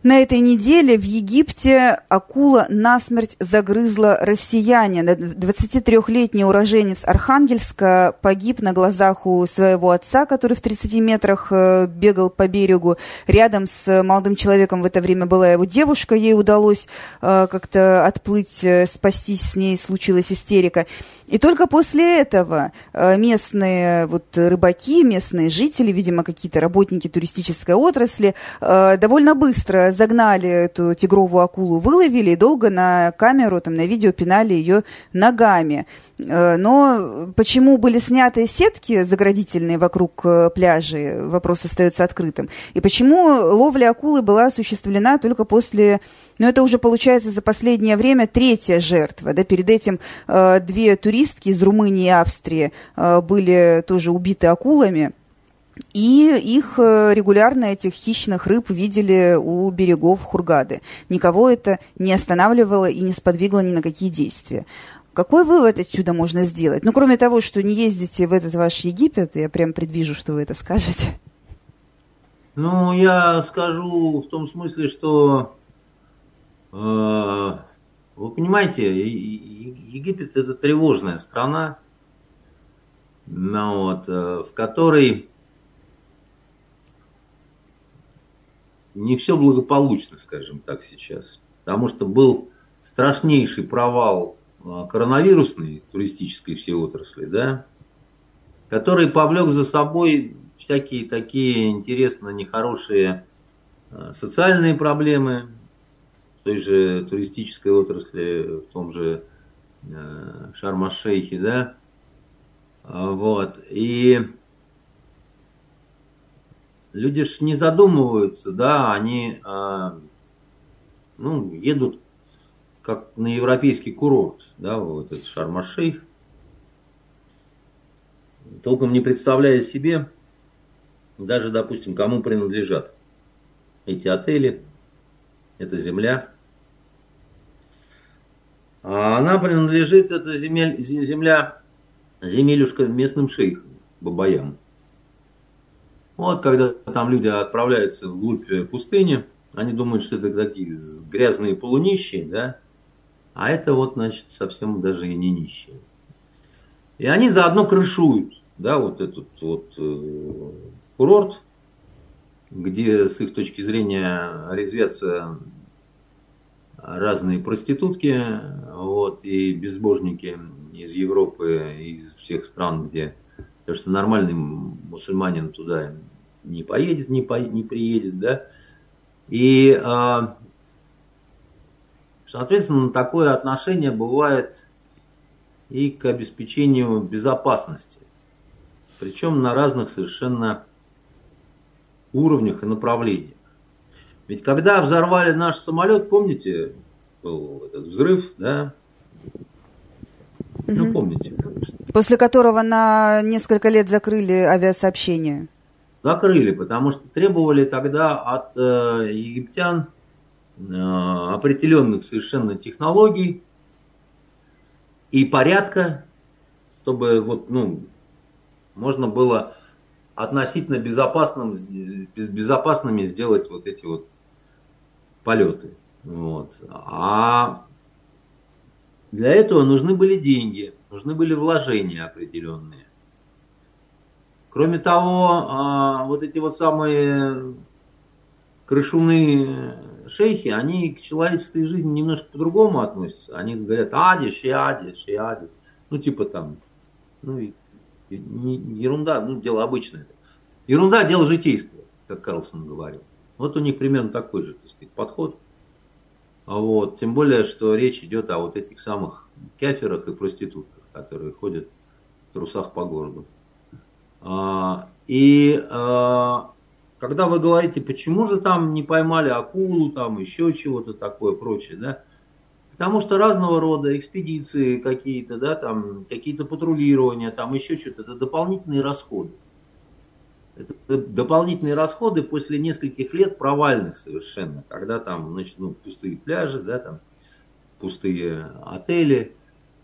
На этой неделе в Египте акула насмерть загрызла россиянина. 23-летний уроженец Архангельска погиб на глазах у своего отца, который в 30 метрах э, бегал по берегу. Рядом с молодым человеком в это время была его девушка. Ей удалось э, как-то отплыть, э, спастись. С ней случилась истерика. И только после этого местные вот рыбаки, местные жители, видимо, какие-то работники туристической отрасли, довольно быстро загнали эту тигровую акулу, выловили и долго на камеру, там, на видео пинали ее ногами. Э, но почему были сняты сетки заградительные вокруг э, пляжей, вопрос остается открытым. И почему ловля акулы была осуществлена только после но это уже получается за последнее время третья жертва. Да, перед этим э, две туристки из Румынии и Австрии э, были тоже убиты акулами. И их э, регулярно, этих хищных рыб, видели у берегов Хургады. Никого это не останавливало и не сподвигло ни на какие действия. Какой вывод отсюда можно сделать? Ну, кроме того, что не ездите в этот ваш Египет, я прям предвижу, что вы это скажете. Ну, я скажу в том смысле, что вы понимаете, Египет это тревожная страна, ну, вот, э, в которой не все благополучно, скажем так, сейчас. Потому что был страшнейший провал а, коронавирусной туристической всей отрасли, да, который повлек за собой всякие такие интересно нехорошие социальные проблемы той же туристической отрасли, в том же а, Шарм-Шейхе, да, вот, и люди же не задумываются, да, они э, ну, едут как на европейский курорт, да, вот этот Шарм-Шейх, толком не представляя себе, даже, допустим, кому принадлежат эти отели, эта земля. А она принадлежит, эта земель, земля, земелюшка местным шейхам, бабаям. Вот когда там люди отправляются вглубь пустыни, они думают, что это такие грязные полунищие, да, а это вот, значит, совсем даже и не нищие. И они заодно крышуют, да, вот этот вот э, курорт, где с их точки зрения резвятся разные проститутки, вот, и безбожники, из Европы, из всех стран, где... Потому что нормальный мусульманин туда не поедет, не, по, не приедет, да. И, а, соответственно, такое отношение бывает и к обеспечению безопасности. Причем на разных совершенно уровнях и направлениях. Ведь когда взорвали наш самолет, помните, был этот взрыв, да? Ну, помните. После которого на несколько лет закрыли авиасообщение. Закрыли, потому что требовали тогда от э, египтян э, определенных совершенно технологий и порядка, чтобы вот, ну, можно было относительно безопасным, безопасными сделать вот эти вот полеты. Вот. А для этого нужны были деньги, нужны были вложения определенные. Кроме того, а, вот эти вот самые крышуны шейхи, они к человеческой жизни немножко по-другому относятся. Они говорят, ади, шиади, шиади. Ну, типа там, ну, не, ерунда, ну, дело обычное. Ерунда, дело житейское, как Карлсон говорил. Вот у них примерно такой же, так сказать, подход. А вот, тем более, что речь идет о вот этих самых кеферах и проститутках, которые ходят в трусах по городу. А, и а, когда вы говорите, почему же там не поймали акулу, там еще чего-то такое прочее, да, потому что разного рода экспедиции какие-то, да, там какие-то патрулирования, там еще что-то, это дополнительные расходы. Это дополнительные расходы после нескольких лет провальных совершенно, когда там, значит, ну, пустые пляжи, да, там пустые отели,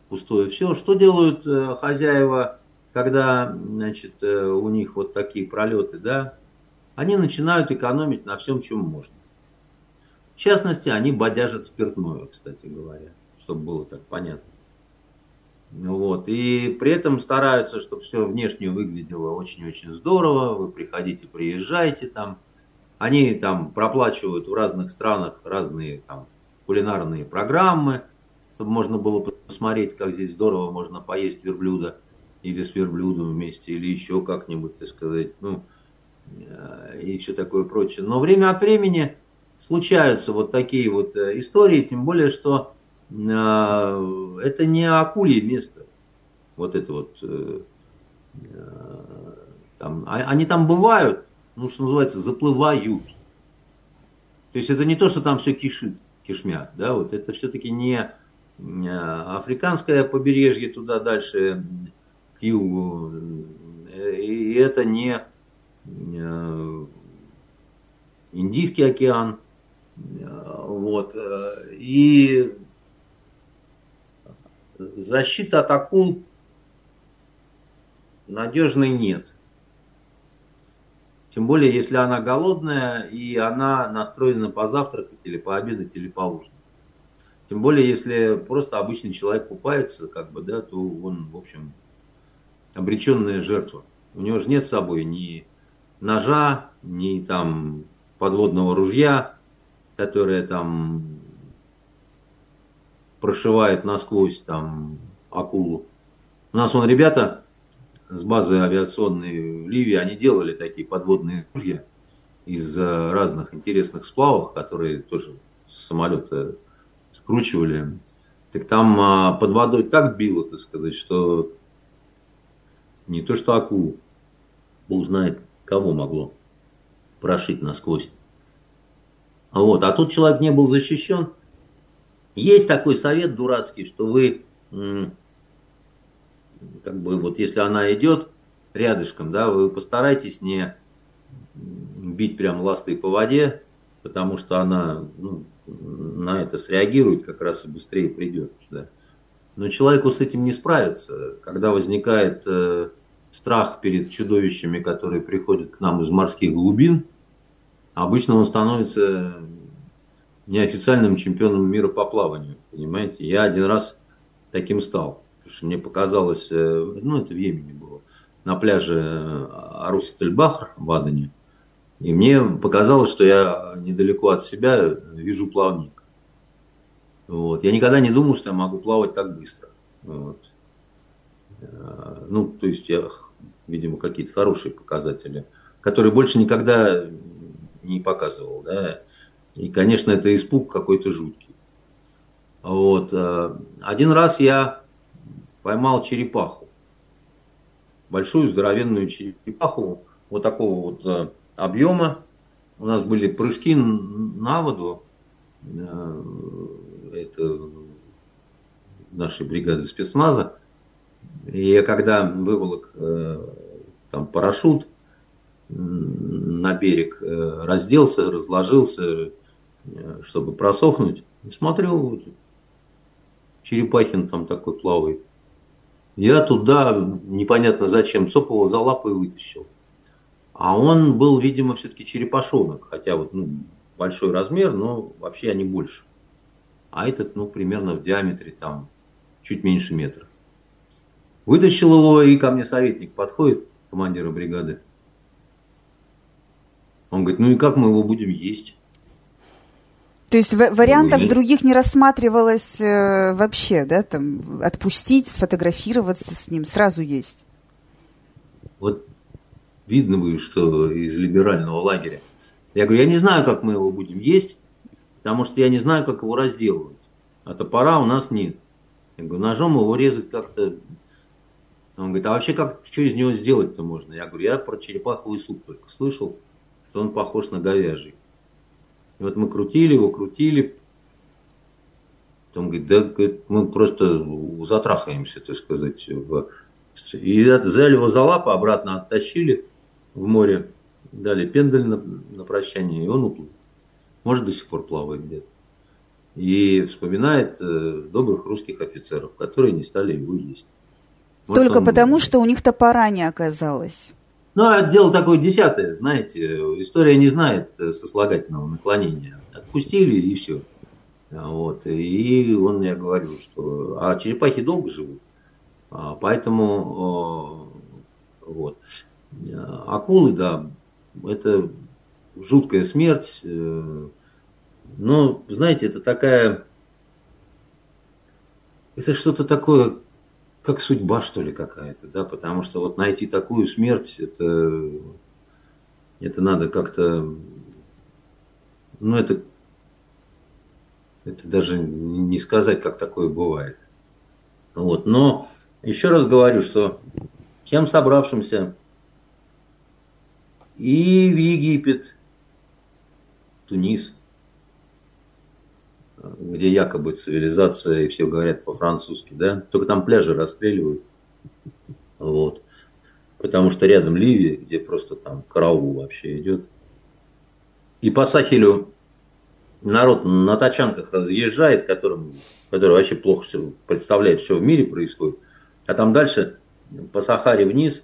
пустое все. Что делают э, хозяева, когда, значит, э, у них вот такие пролеты, да? Они начинают экономить на всем, чем можно. В частности, они бодяжат спиртное, кстати говоря, чтобы было так понятно. Вот. И при этом стараются, чтобы все внешне выглядело очень-очень здорово. Вы приходите, приезжайте там. Они там проплачивают в разных странах разные там кулинарные программы, чтобы можно было посмотреть, как здесь здорово можно поесть верблюда или с верблюдом вместе, или еще как-нибудь, так сказать, ну, э, и все такое прочее. Но время от времени случаются вот такие вот э, истории, тем более, что а, это не акулье место. Вот это вот. Э, э, там, а, они там бывают, ну, что называется, заплывают. То есть это не то, что там все кишит, кишмя, да, вот это все-таки не африканское побережье туда дальше к югу, и это не э, Индийский океан, вот, и защиты от акул надежной нет. Тем более, если она голодная и она настроена позавтракать или пообедать или поужинать. Тем более, если просто обычный человек купается, как бы, да, то он, в общем, обреченная жертва. У него же нет с собой ни ножа, ни там подводного ружья, которое там прошивает насквозь там акулу. У нас он ребята с базы авиационной в Ливии, они делали такие подводные ружья из э, разных интересных сплавов, которые тоже с самолета скручивали. Так там а, под водой так било, так сказать, что не то что акулу, Бог знает, кого могло прошить насквозь. Вот. А тут человек не был защищен, есть такой совет дурацкий, что вы, как бы вот если она идет рядышком, да, вы постарайтесь не бить прям ластой по воде, потому что она ну, на это среагирует как раз и быстрее придет. Да. Но человеку с этим не справиться. Когда возникает э, страх перед чудовищами, которые приходят к нам из морских глубин, обычно он становится неофициальным чемпионом мира по плаванию, понимаете. Я один раз таким стал, потому что мне показалось, э, ну это в Йемене было, на пляже арус бахр в Адане, и мне показалось, что я недалеко от себя вижу плавник. Вот. Я никогда не думал, что я могу плавать так быстро. Вот. Ну, то есть, я, видимо, какие-то хорошие показатели, которые больше никогда не показывал, да. И, конечно, это испуг какой-то жуткий. Вот. Один раз я поймал черепаху. Большую здоровенную черепаху вот такого вот объема. У нас были прыжки на воду. Это нашей бригады спецназа. И я когда выволок э, там парашют на берег, э, разделся, разложился, э, чтобы просохнуть, смотрю, Черепахин там такой плавает. Я туда непонятно зачем цоп за лапы вытащил. А он был, видимо, все-таки черепашонок, хотя вот ну, большой размер, но вообще они больше. А этот, ну, примерно в диаметре там чуть меньше метра. Вытащил его, и ко мне советник подходит, командира бригады. Он говорит, ну и как мы его будем есть? То есть вариантов ну, других не рассматривалось э, вообще, да, там отпустить, сфотографироваться с ним, сразу есть. Вот видно бы, что из либерального лагеря. Я говорю, я не знаю, как мы его будем есть, потому что я не знаю, как его разделывать. А топора у нас нет. Я говорю, ножом его резать как-то... Он говорит, а вообще как, что из него сделать-то можно? Я говорю, я про черепаховый суп только слышал, что он похож на говяжий. И вот мы крутили его, крутили. Он говорит, да мы просто затрахаемся, так сказать. И взяли его за лапы, обратно оттащили в море, дали пендель на, на прощание, и он уплыл. Может, до сих пор плавает где-то и вспоминает э, добрых русских офицеров, которые не стали его есть. Может, Только потому, что у них топора не оказалось. Ну, а дело такое десятое, знаете, история не знает э, сослагательного наклонения. Отпустили и все. Вот. И он, я говорю, что... А черепахи долго живут. А, поэтому вот. Акулы, да, это жуткая смерть. Э, но, знаете, это такая... Это что-то такое, как судьба, что ли, какая-то, да, потому что вот найти такую смерть, это, это надо как-то, ну, это, это даже не сказать, как такое бывает. Вот, но еще раз говорю, что всем собравшимся и в Египет, Тунис, где якобы цивилизация, и все говорят по-французски, да, только там пляжи расстреливают, вот, потому что рядом Ливия, где просто там караул вообще идет. И по Сахелю народ на тачанках разъезжает, которым, который вообще плохо все представляет, что в мире происходит, а там дальше по Сахаре вниз,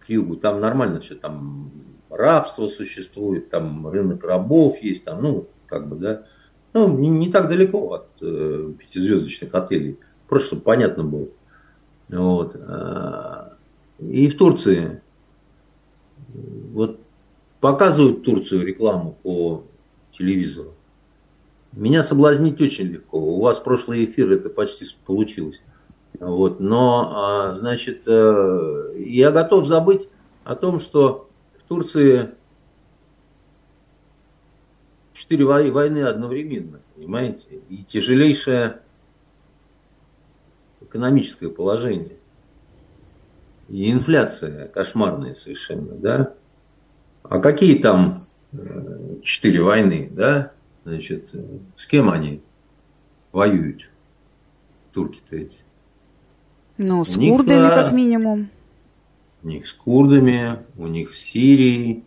к югу, там нормально все, там рабство существует, там рынок рабов есть, там, ну, как бы, да, ну, не, не так далеко от э, пятизвездочных отелей. Просто чтобы понятно было. Вот. А, и в Турции. Вот показывают Турцию рекламу по телевизору. Меня соблазнить очень легко. У вас прошлый эфир это почти получилось. Вот. Но, а, значит, э, я готов забыть о том, что в Турции четыре войны одновременно, понимаете? И тяжелейшее экономическое положение. И инфляция кошмарная совершенно, да? А какие там э, четыре войны, да? Значит, с кем они воюют, турки-то эти? Ну, с у курдами, них, как минимум. У них с курдами, у них с Сирией,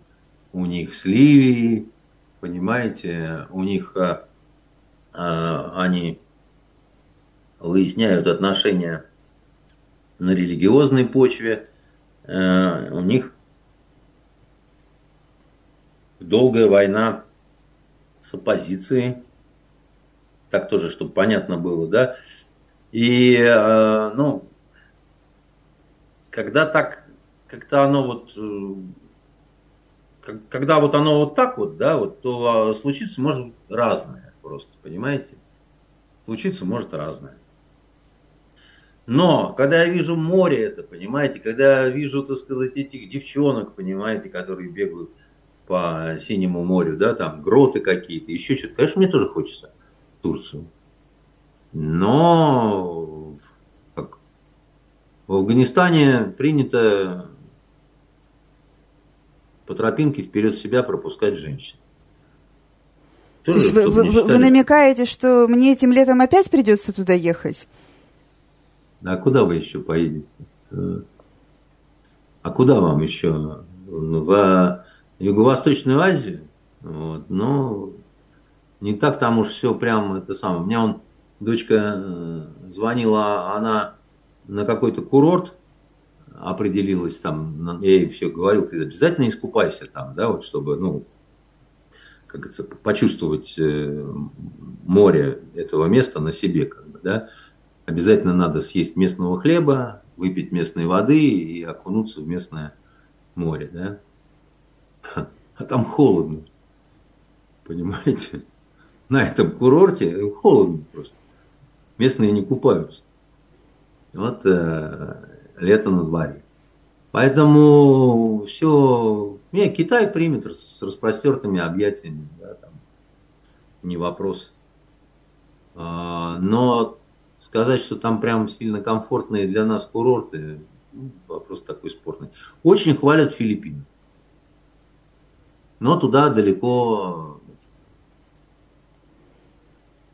у них с Ливией, понимаете, у них а, а, они выясняют отношения на религиозной почве, а, у них долгая война с оппозицией, так тоже, чтобы понятно было, да, и, ну, когда так, как-то оно вот э, когда вот оно вот так вот, да, вот, то а, случиться может разное просто, понимаете? Случиться может разное. Но, когда я вижу море это, понимаете, когда я вижу, так сказать, этих девчонок, понимаете, которые бегают по синему морю, да, там гроты какие-то, еще что-то, конечно, мне тоже хочется Турцию. Но в Афганистане принято по тропинке вперед себя пропускать женщин. Тоже, То есть вы, вы, вы намекаете, что мне этим летом опять придется туда ехать? А куда вы еще поедете? А куда вам еще? В Юго-Восточную Азию? Вот. Но не так там уж все прям это самое. У меня он, дочка э, звонила, она на какой-то курорт определилась там, я ей все говорил, ты обязательно искупайся там, да, вот чтобы, ну, как это, почувствовать э, море этого места на себе, как бы, да. Обязательно надо съесть местного хлеба, выпить местной воды и окунуться в местное море, да. А там холодно, понимаете? На этом курорте холодно просто. Местные не купаются. Вот э, лето на дворе. Поэтому все, не, Китай примет с распростертыми объятиями, да, там, не вопрос. А, но сказать, что там прям сильно комфортные для нас курорты, ну, вопрос такой спорный. Очень хвалят Филиппины. Но туда далеко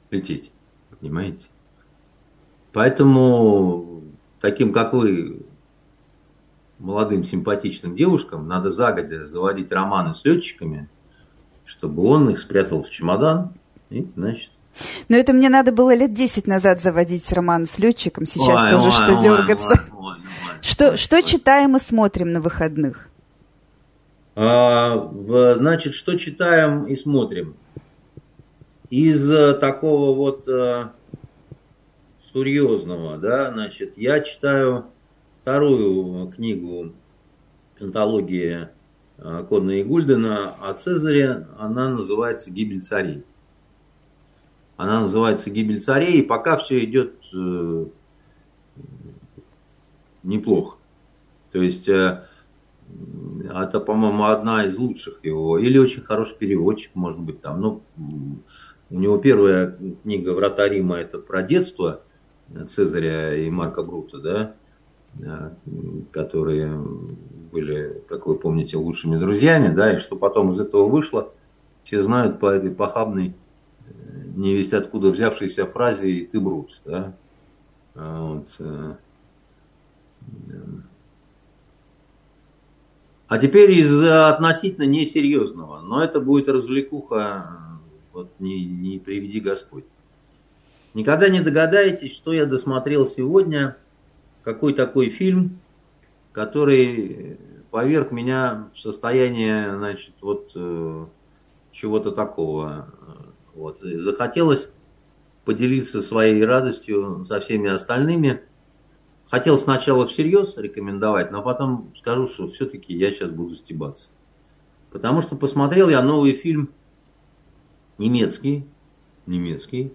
лететь, понимаете? Поэтому таким, как вы, молодым симпатичным девушкам надо загодя заводить романы с летчиками, чтобы он их спрятал в чемодан и, значит, но это мне надо было лет 10 назад заводить роман с летчиком. Сейчас ой, тоже ой, что ой, дергаться. Ой, ой, что, что читаем и смотрим на выходных? А, значит, что читаем и смотрим? Из а, такого вот а, серьезного, да, значит, я читаю вторую книгу «Пентология э, Конна и Гульдена» о Цезаре. Она называется «Гибель царей». Она называется «Гибель царей», и пока все идет э, неплохо. То есть э, это, по-моему, одна из лучших его, или очень хороший переводчик, может быть, там. Ну, у него первая книга «Врата Рима» это про детство Цезаря и Марка Брута, да, которые были, как вы помните, лучшими друзьями, да, и что потом из этого вышло, все знают по этой похабной, э, не весть откуда взявшейся фразе «и ты брут», да. Вот. Э, а теперь из относительно несерьезного, но это будет развлекуха, вот не, не приведи Господь. Никогда не догадаетесь, что я досмотрел сегодня – какой такой фильм, который поверг меня в состояние, значит, вот э, чего-то такого. Вот. И захотелось поделиться своей радостью со всеми остальными. Хотел сначала всерьез рекомендовать, но потом скажу, что все-таки я сейчас буду стебаться. Потому что посмотрел я новый фильм немецкий, немецкий.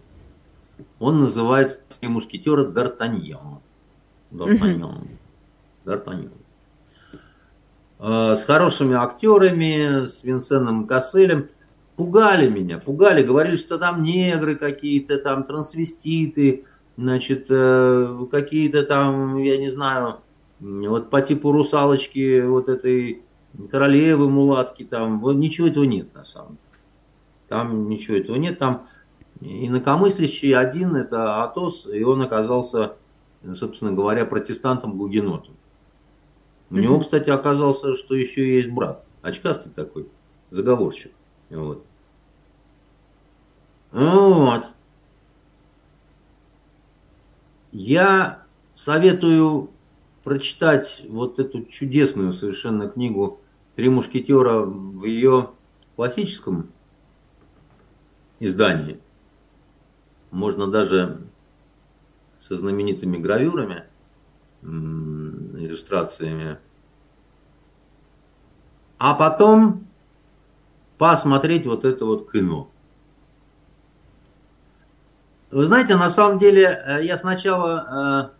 Он называется «Три мушкетера Д'Артаньян». Д'Артаньян. Д'Артаньян. С хорошими актерами, с Винсеном Касселем. Пугали меня, пугали, говорили, что там негры какие-то, там трансвеститы, значит, э, какие-то там, я не знаю, вот по типу русалочки, вот этой королевы, мулатки, там, вот ничего этого нет на самом деле. Там ничего этого нет, там инакомыслящий один, это Атос, и он оказался собственно говоря, протестантом гугенотом. У него, кстати, оказался, что еще есть брат. Очкастый такой, заговорщик. Вот. Вот. Я советую прочитать вот эту чудесную совершенно книгу «Три мушкетера» в ее классическом издании. Можно даже со знаменитыми гравюрами, иллюстрациями. А потом посмотреть вот это вот кино. Вы знаете, на самом деле, э, я сначала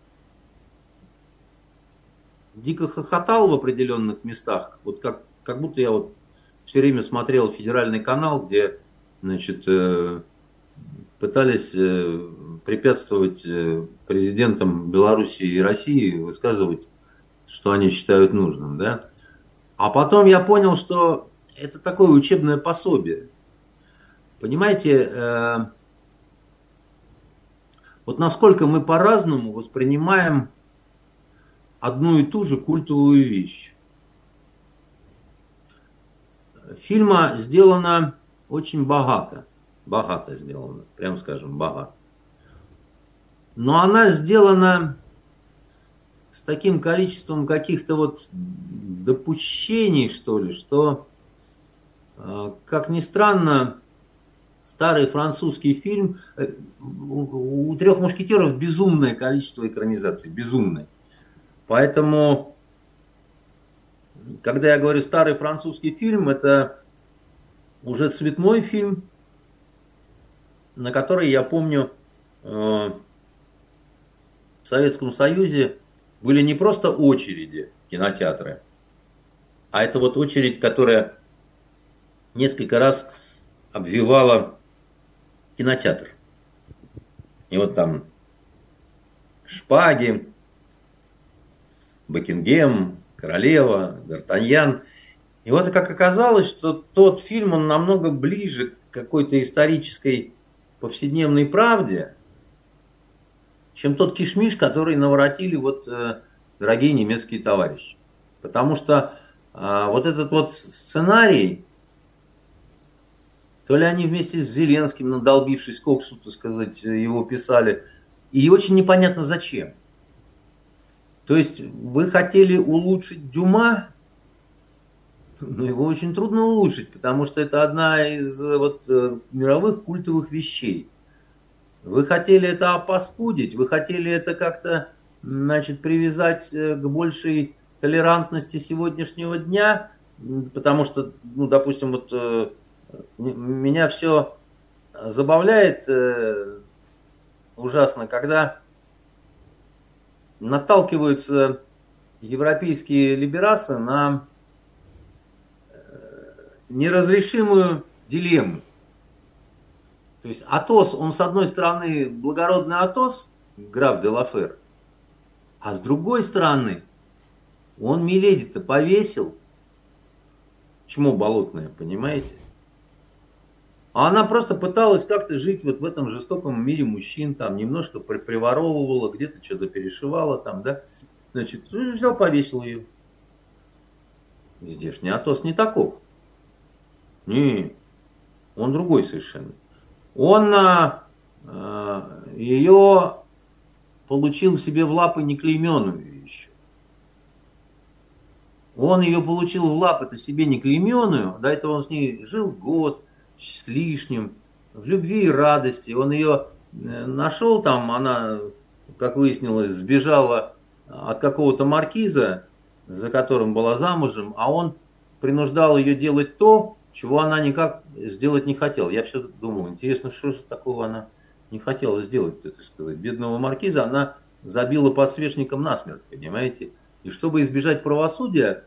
дико хохотал в определенных местах, вот как, как будто я вот все время смотрел федеральный канал, где, значит, э, пытались э, препятствовать э, президентам Беларуси и России высказывать, что они считают нужным, да. А потом я понял, что это такое учебное пособие. Понимаете, э, вот насколько мы по-разному воспринимаем одну и ту же культовую вещь. Фильма сделано очень богато. Богато сделано, прям скажем, богато. Но она сделана с таким количеством каких-то вот допущений, что ли, что, э, как ни странно, старый французский фильм, э, у, у трех мушкетеров безумное количество экранизаций, безумное. Поэтому, когда я говорю старый французский фильм, это уже цветной фильм, на который я помню э, в Советском Союзе были не просто очереди кинотеатры, а это вот очередь, которая несколько раз обвивала кинотеатр. И вот там шпаги, Бекингем, Королева, Д'Артаньян. И вот как оказалось, что тот фильм, он намного ближе к какой-то исторической повседневной правде, чем тот кишмиш, который наворотили вот э, дорогие немецкие товарищи. Потому что э, вот этот вот сценарий, то ли они вместе с Зеленским, надолбившись коксу, так сказать, его писали, и очень непонятно зачем. То есть вы хотели улучшить Дюма, но его очень трудно улучшить, потому что это одна из вот, э, мировых культовых вещей. Вы хотели это опаскудить, вы хотели это как-то значит, привязать э, к большей толерантности сегодняшнего дня, потому что, ну, допустим, вот э, меня все забавляет ужасно, когда наталкиваются европейские либерасы на э, неразрешимую дилемму. То есть Атос, он с одной стороны благородный Атос, граф де Лафер, а с другой стороны он Миледи-то повесил. Чему болотное, понимаете? А она просто пыталась как-то жить вот в этом жестоком мире мужчин, там немножко приворовывала, где-то что-то перешивала там, да. Значит, ну, взял, повесил ее. Здешний Атос не таков. Не, он другой совершенно. Он а, а, ее получил себе в лапы неклейменную еще. Он ее получил в лапы-то себе неклейменную, до этого он с ней жил год, с лишним, в любви и радости. Он ее э, нашел там, она, как выяснилось, сбежала от какого-то маркиза, за которым была замужем, а он принуждал ее делать то, чего она никак сделать не хотела. Я все думал, интересно, что же такого она не хотела сделать, так сказать. Бедного маркиза она забила подсвечником насмерть, понимаете? И чтобы избежать правосудия,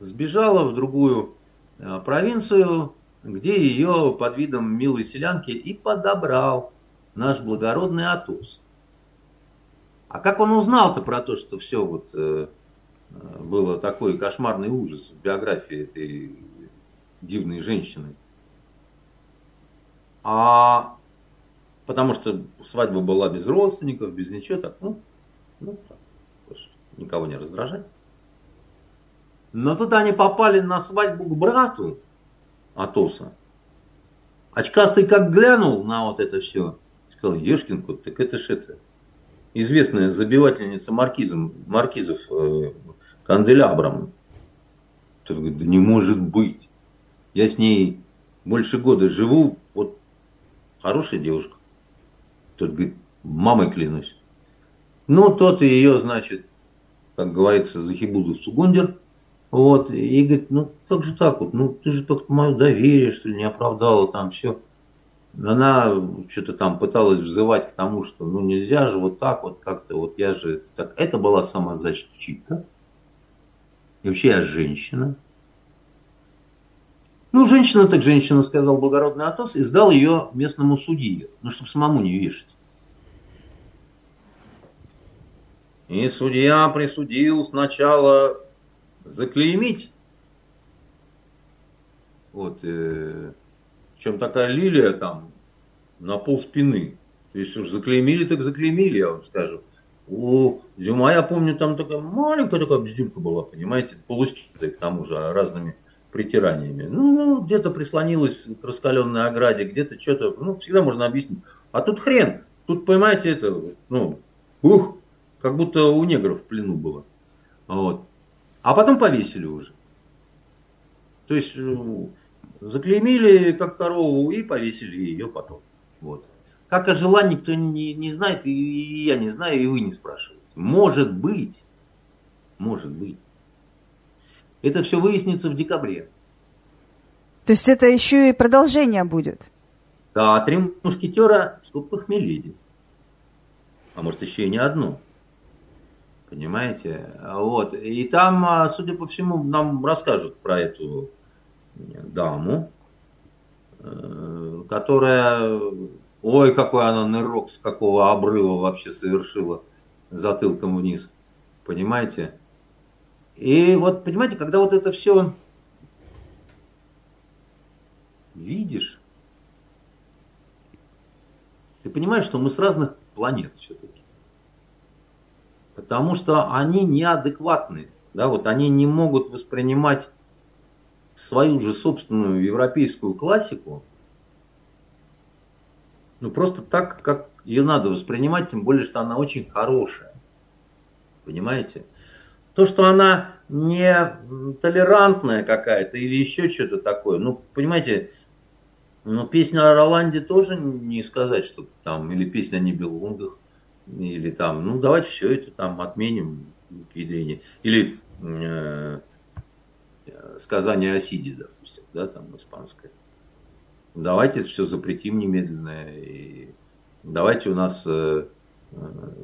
сбежала в другую э, провинцию, где ее под видом милой селянки и подобрал наш благородный Атос. А как он узнал-то про то, что все вот э, было такой кошмарный ужас в биографии этой дивной женщины? А потому что свадьба была без родственников, без ничего, так, ну, ну никого не раздражать. Но тут они попали на свадьбу к брату, Атоса. Очкастый как глянул на вот это все, сказал, ешкин кот, так это ж это, известная забивательница маркизом, маркизов э, канделябром. Тот говорит, да не может быть. Я с ней больше года живу, вот хорошая девушка. Тот говорит, мамой клянусь. Ну, тот ее, значит, как говорится, захибуду в Цугундер – вот, и говорит, ну как же так вот, ну ты же только мое доверие, что ли, не оправдала там все. Она что-то там пыталась взывать к тому, что ну нельзя же вот так вот как-то, вот я же, так, это была самозащита. И вообще я женщина. Ну, женщина так женщина, сказал благородный Атос, и сдал ее местному судье, ну, чтобы самому не вешать. И судья присудил сначала заклеймить. Вот, э, чем такая лилия там на пол спины. Если уж заклеймили, так заклеймили, я вам скажу. У Дюма, я помню, там такая маленькая такая бздюлька была, понимаете, полустертая к тому же, разными притираниями. Ну, ну, где-то прислонилась к раскаленной ограде, где-то что-то, ну, всегда можно объяснить. А тут хрен, тут, понимаете, это, ну, ух, как будто у негров в плену было. Вот. А потом повесили уже. То есть э, заклеймили как корову и повесили ее потом. Вот. Как ожила, никто не, не знает, и я не знаю, и вы не спрашиваете. Может быть, может быть. Это все выяснится в декабре. То есть это еще и продолжение будет? Да, три мушкетера в скобках Миледи. А может еще и не одно. Понимаете? Вот. И там, а, судя по всему, нам расскажут про эту даму, э, которая, ой, какой она нырок, с какого обрыва вообще совершила затылком вниз. Понимаете? И вот, понимаете, когда вот это все видишь, ты понимаешь, что мы с разных планет все-таки. Потому что они неадекватны. Да, вот они не могут воспринимать свою же собственную европейскую классику, ну просто так, как ее надо воспринимать, тем более, что она очень хорошая. Понимаете? То, что она не толерантная какая-то или еще что-то такое, ну, понимаете, ну, песня о Роланде тоже не сказать, что там, или песня о Нибелунгах, или там, ну давайте все это там отменим к Или э, сказание о Сиде, допустим, да, там испанское. Давайте все запретим немедленно. И давайте у нас э,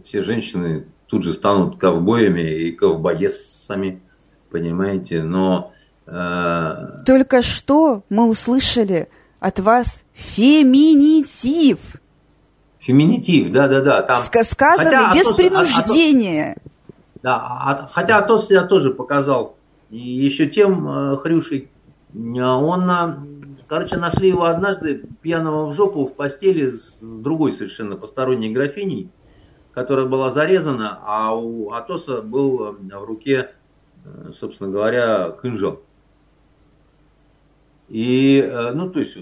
все женщины тут же станут ковбоями и ковбоесами, понимаете, но... Э... Только что мы услышали от вас феминитив. Феминитив, да-да-да. Там... Сказано хотя без Атос, принуждения. А, а, да, а, хотя Атос себя тоже показал и еще тем э, Хрюшей. Он, короче, нашли его однажды пьяного в жопу в постели с другой совершенно посторонней графиней, которая была зарезана, а у Атоса был э, в руке, э, собственно говоря, кинжал. И, ну, то есть,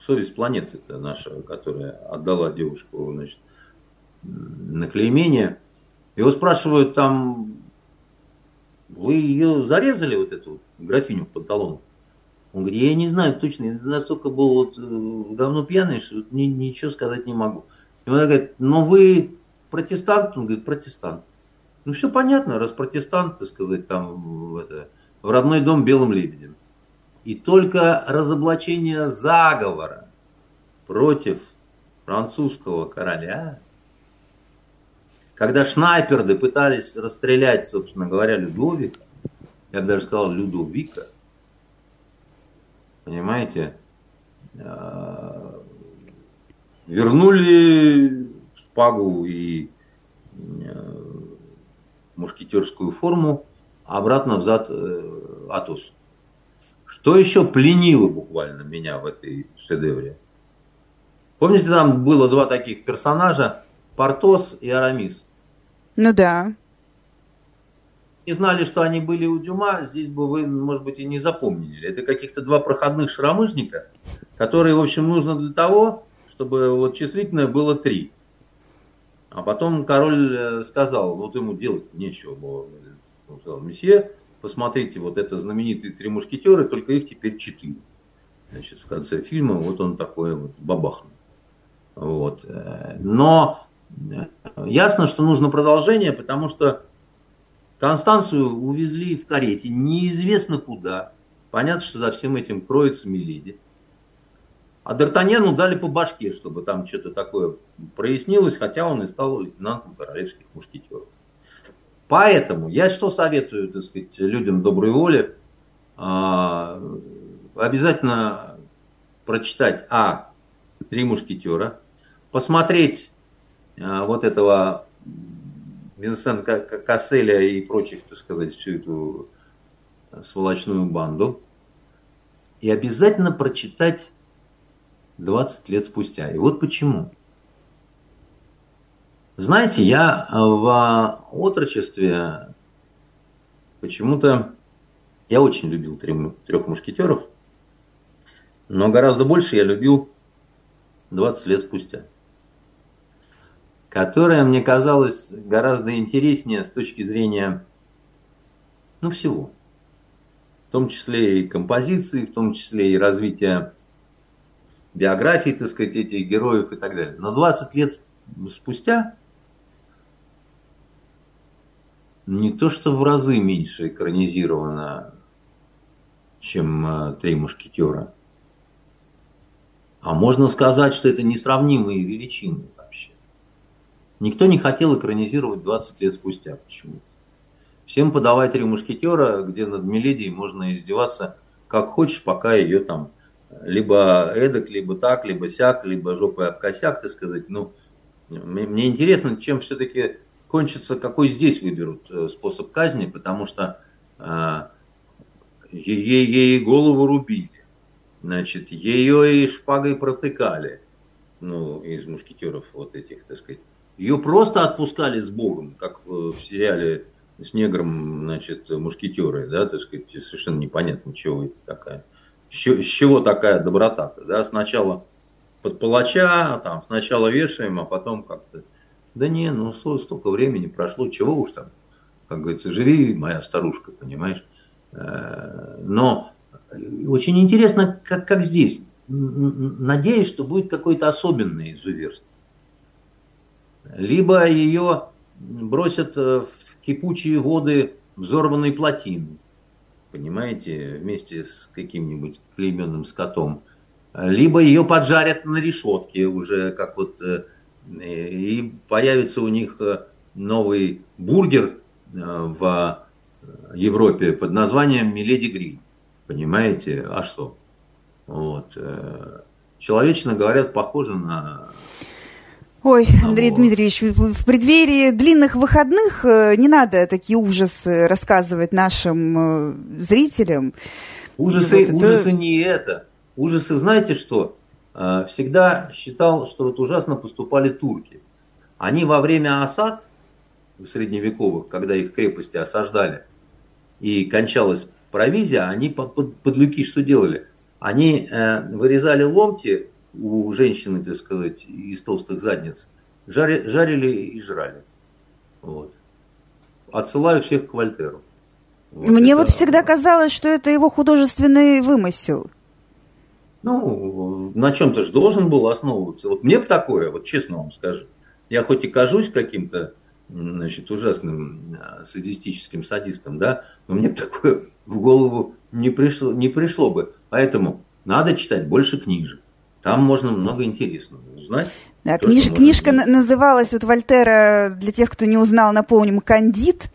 совесть планеты это наша, которая отдала девушку значит, на клеймение. Его спрашивают там, вы ее зарезали, вот эту графиню в панталон? Он говорит, я не знаю точно, я настолько был вот э, говно пьяный, что ни, ничего сказать не могу. И он говорит, но вы протестант? Он говорит, протестант. Ну все понятно, раз протестант, так сказать, там это, в родной дом белым лебедем. И только разоблачение заговора против французского короля, когда шнайперды пытались расстрелять, собственно говоря, Людовика, я даже сказал Людовика, понимаете, а, вернули шпагу и а, мушкетерскую форму обратно взад э, Атосу. Что еще пленило буквально меня в этой шедевре? Помните, там было два таких персонажа, Портос и Арамис? Ну да. И знали, что они были у Дюма, здесь бы вы, может быть, и не запомнили. Это каких-то два проходных шрамыжника, которые, в общем, нужно для того, чтобы вот числительное было три. А потом король э, сказал, вот ему делать нечего было. Он сказал, месье, посмотрите, вот это знаменитые три мушкетера, только их теперь четыре. Значит, в конце фильма вот он такой вот бабахнул. Вот. Но э, ясно, что нужно продолжение, потому что Констанцию увезли в карете неизвестно куда. Понятно, что за всем этим кроется Миледи. А Д'Артаньяну дали по башке, чтобы там что-то такое прояснилось, хотя он и стал лейтенантом королевских мушкетеров. Поэтому я что советую, так сказать, людям доброй воли? А, обязательно прочитать А. Три мушкетера, посмотреть а, вот этого Винсента Касселя и прочих, так сказать, всю эту сволочную банду. И обязательно прочитать 20 лет спустя. И вот почему. Знаете, я в отрочестве почему-то я очень любил трех мушкетеров, но гораздо больше я любил 20 лет спустя, которая мне казалась гораздо интереснее с точки зрения ну, всего. В том числе и композиции, в том числе и развития биографии, так сказать, этих героев и так далее. Но 20 лет спустя не то что в разы меньше экранизировано чем э, «Три мушкетера». А можно сказать, что это несравнимые величины вообще. Никто не хотел экранизировать 20 лет спустя почему-то. Всем подавать «Три мушкетера», где над Миледией можно издеваться как хочешь, пока ее там либо эдак, либо так, либо сяк, либо жопой об косяк, так сказать. Ну, мне интересно, чем все-таки кончится, какой здесь выберут э, способ казни, потому что э, ей, ей голову рубили, значит, ее и шпагой протыкали, ну, из мушкетеров вот этих, так сказать. Ее просто отпускали с Богом, как в сериале с негром, значит, мушкетеры, да, так сказать, совершенно непонятно, чего это такая. С чего такая доброта-то, да, сначала под палача, там, сначала вешаем, а потом как-то, да не, ну, столько времени прошло, чего уж там, как говорится, живи, моя старушка, понимаешь. Э, но очень интересно, как, как здесь. Надеюсь, что будет какое-то особенное изуверство. Либо ее бросят э, в кипучие воды взорванной плотины, понимаете, вместе с каким-нибудь клейменным скотом. Либо ее поджарят на решетке уже, как вот, э, и появится у них новый бургер в Европе под названием Миледи Гриль. Понимаете? А что? Вот. Э, человечно говорят, похоже на Ой, Андрей. Дмитриевич, в преддверии длинных выходных э, не надо такие ужасы рассказывать нашим э, зрителям. Ужасы, вот ужасы это... не это. Ужасы, знаете что? Всегда считал, что вот ужасно поступали турки. Они во время осад средневековых, когда их крепости осаждали, и кончалась провизия, они под, под, под люки что делали? Они э, вырезали ломти у женщины, так сказать, из толстых задниц, жари, жарили и жрали. Вот. Отсылаю всех к Вольтеру. Вот Мне это... вот всегда казалось, что это его художественный вымысел. Ну, на чем-то же должен был основываться. Вот мне бы такое, вот честно вам скажу. Я хоть и кажусь каким-то значит, ужасным а, садистическим садистом, да, но мне такое в голову не пришло, не пришло бы. Поэтому надо читать больше книжек. Там можно много интересного узнать. Да, книж, книжка можно... называлась вот Вольтера, для тех, кто не узнал, напомним, «Кандид».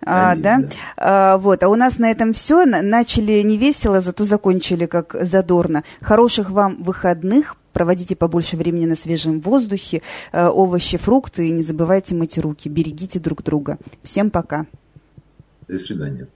А, да? да. А, вот, а у нас на этом все. Начали не весело, зато закончили как задорно. Хороших вам выходных проводите побольше времени на свежем воздухе, э, овощи, фрукты, и не забывайте мыть руки, берегите друг друга. Всем пока. До свидания.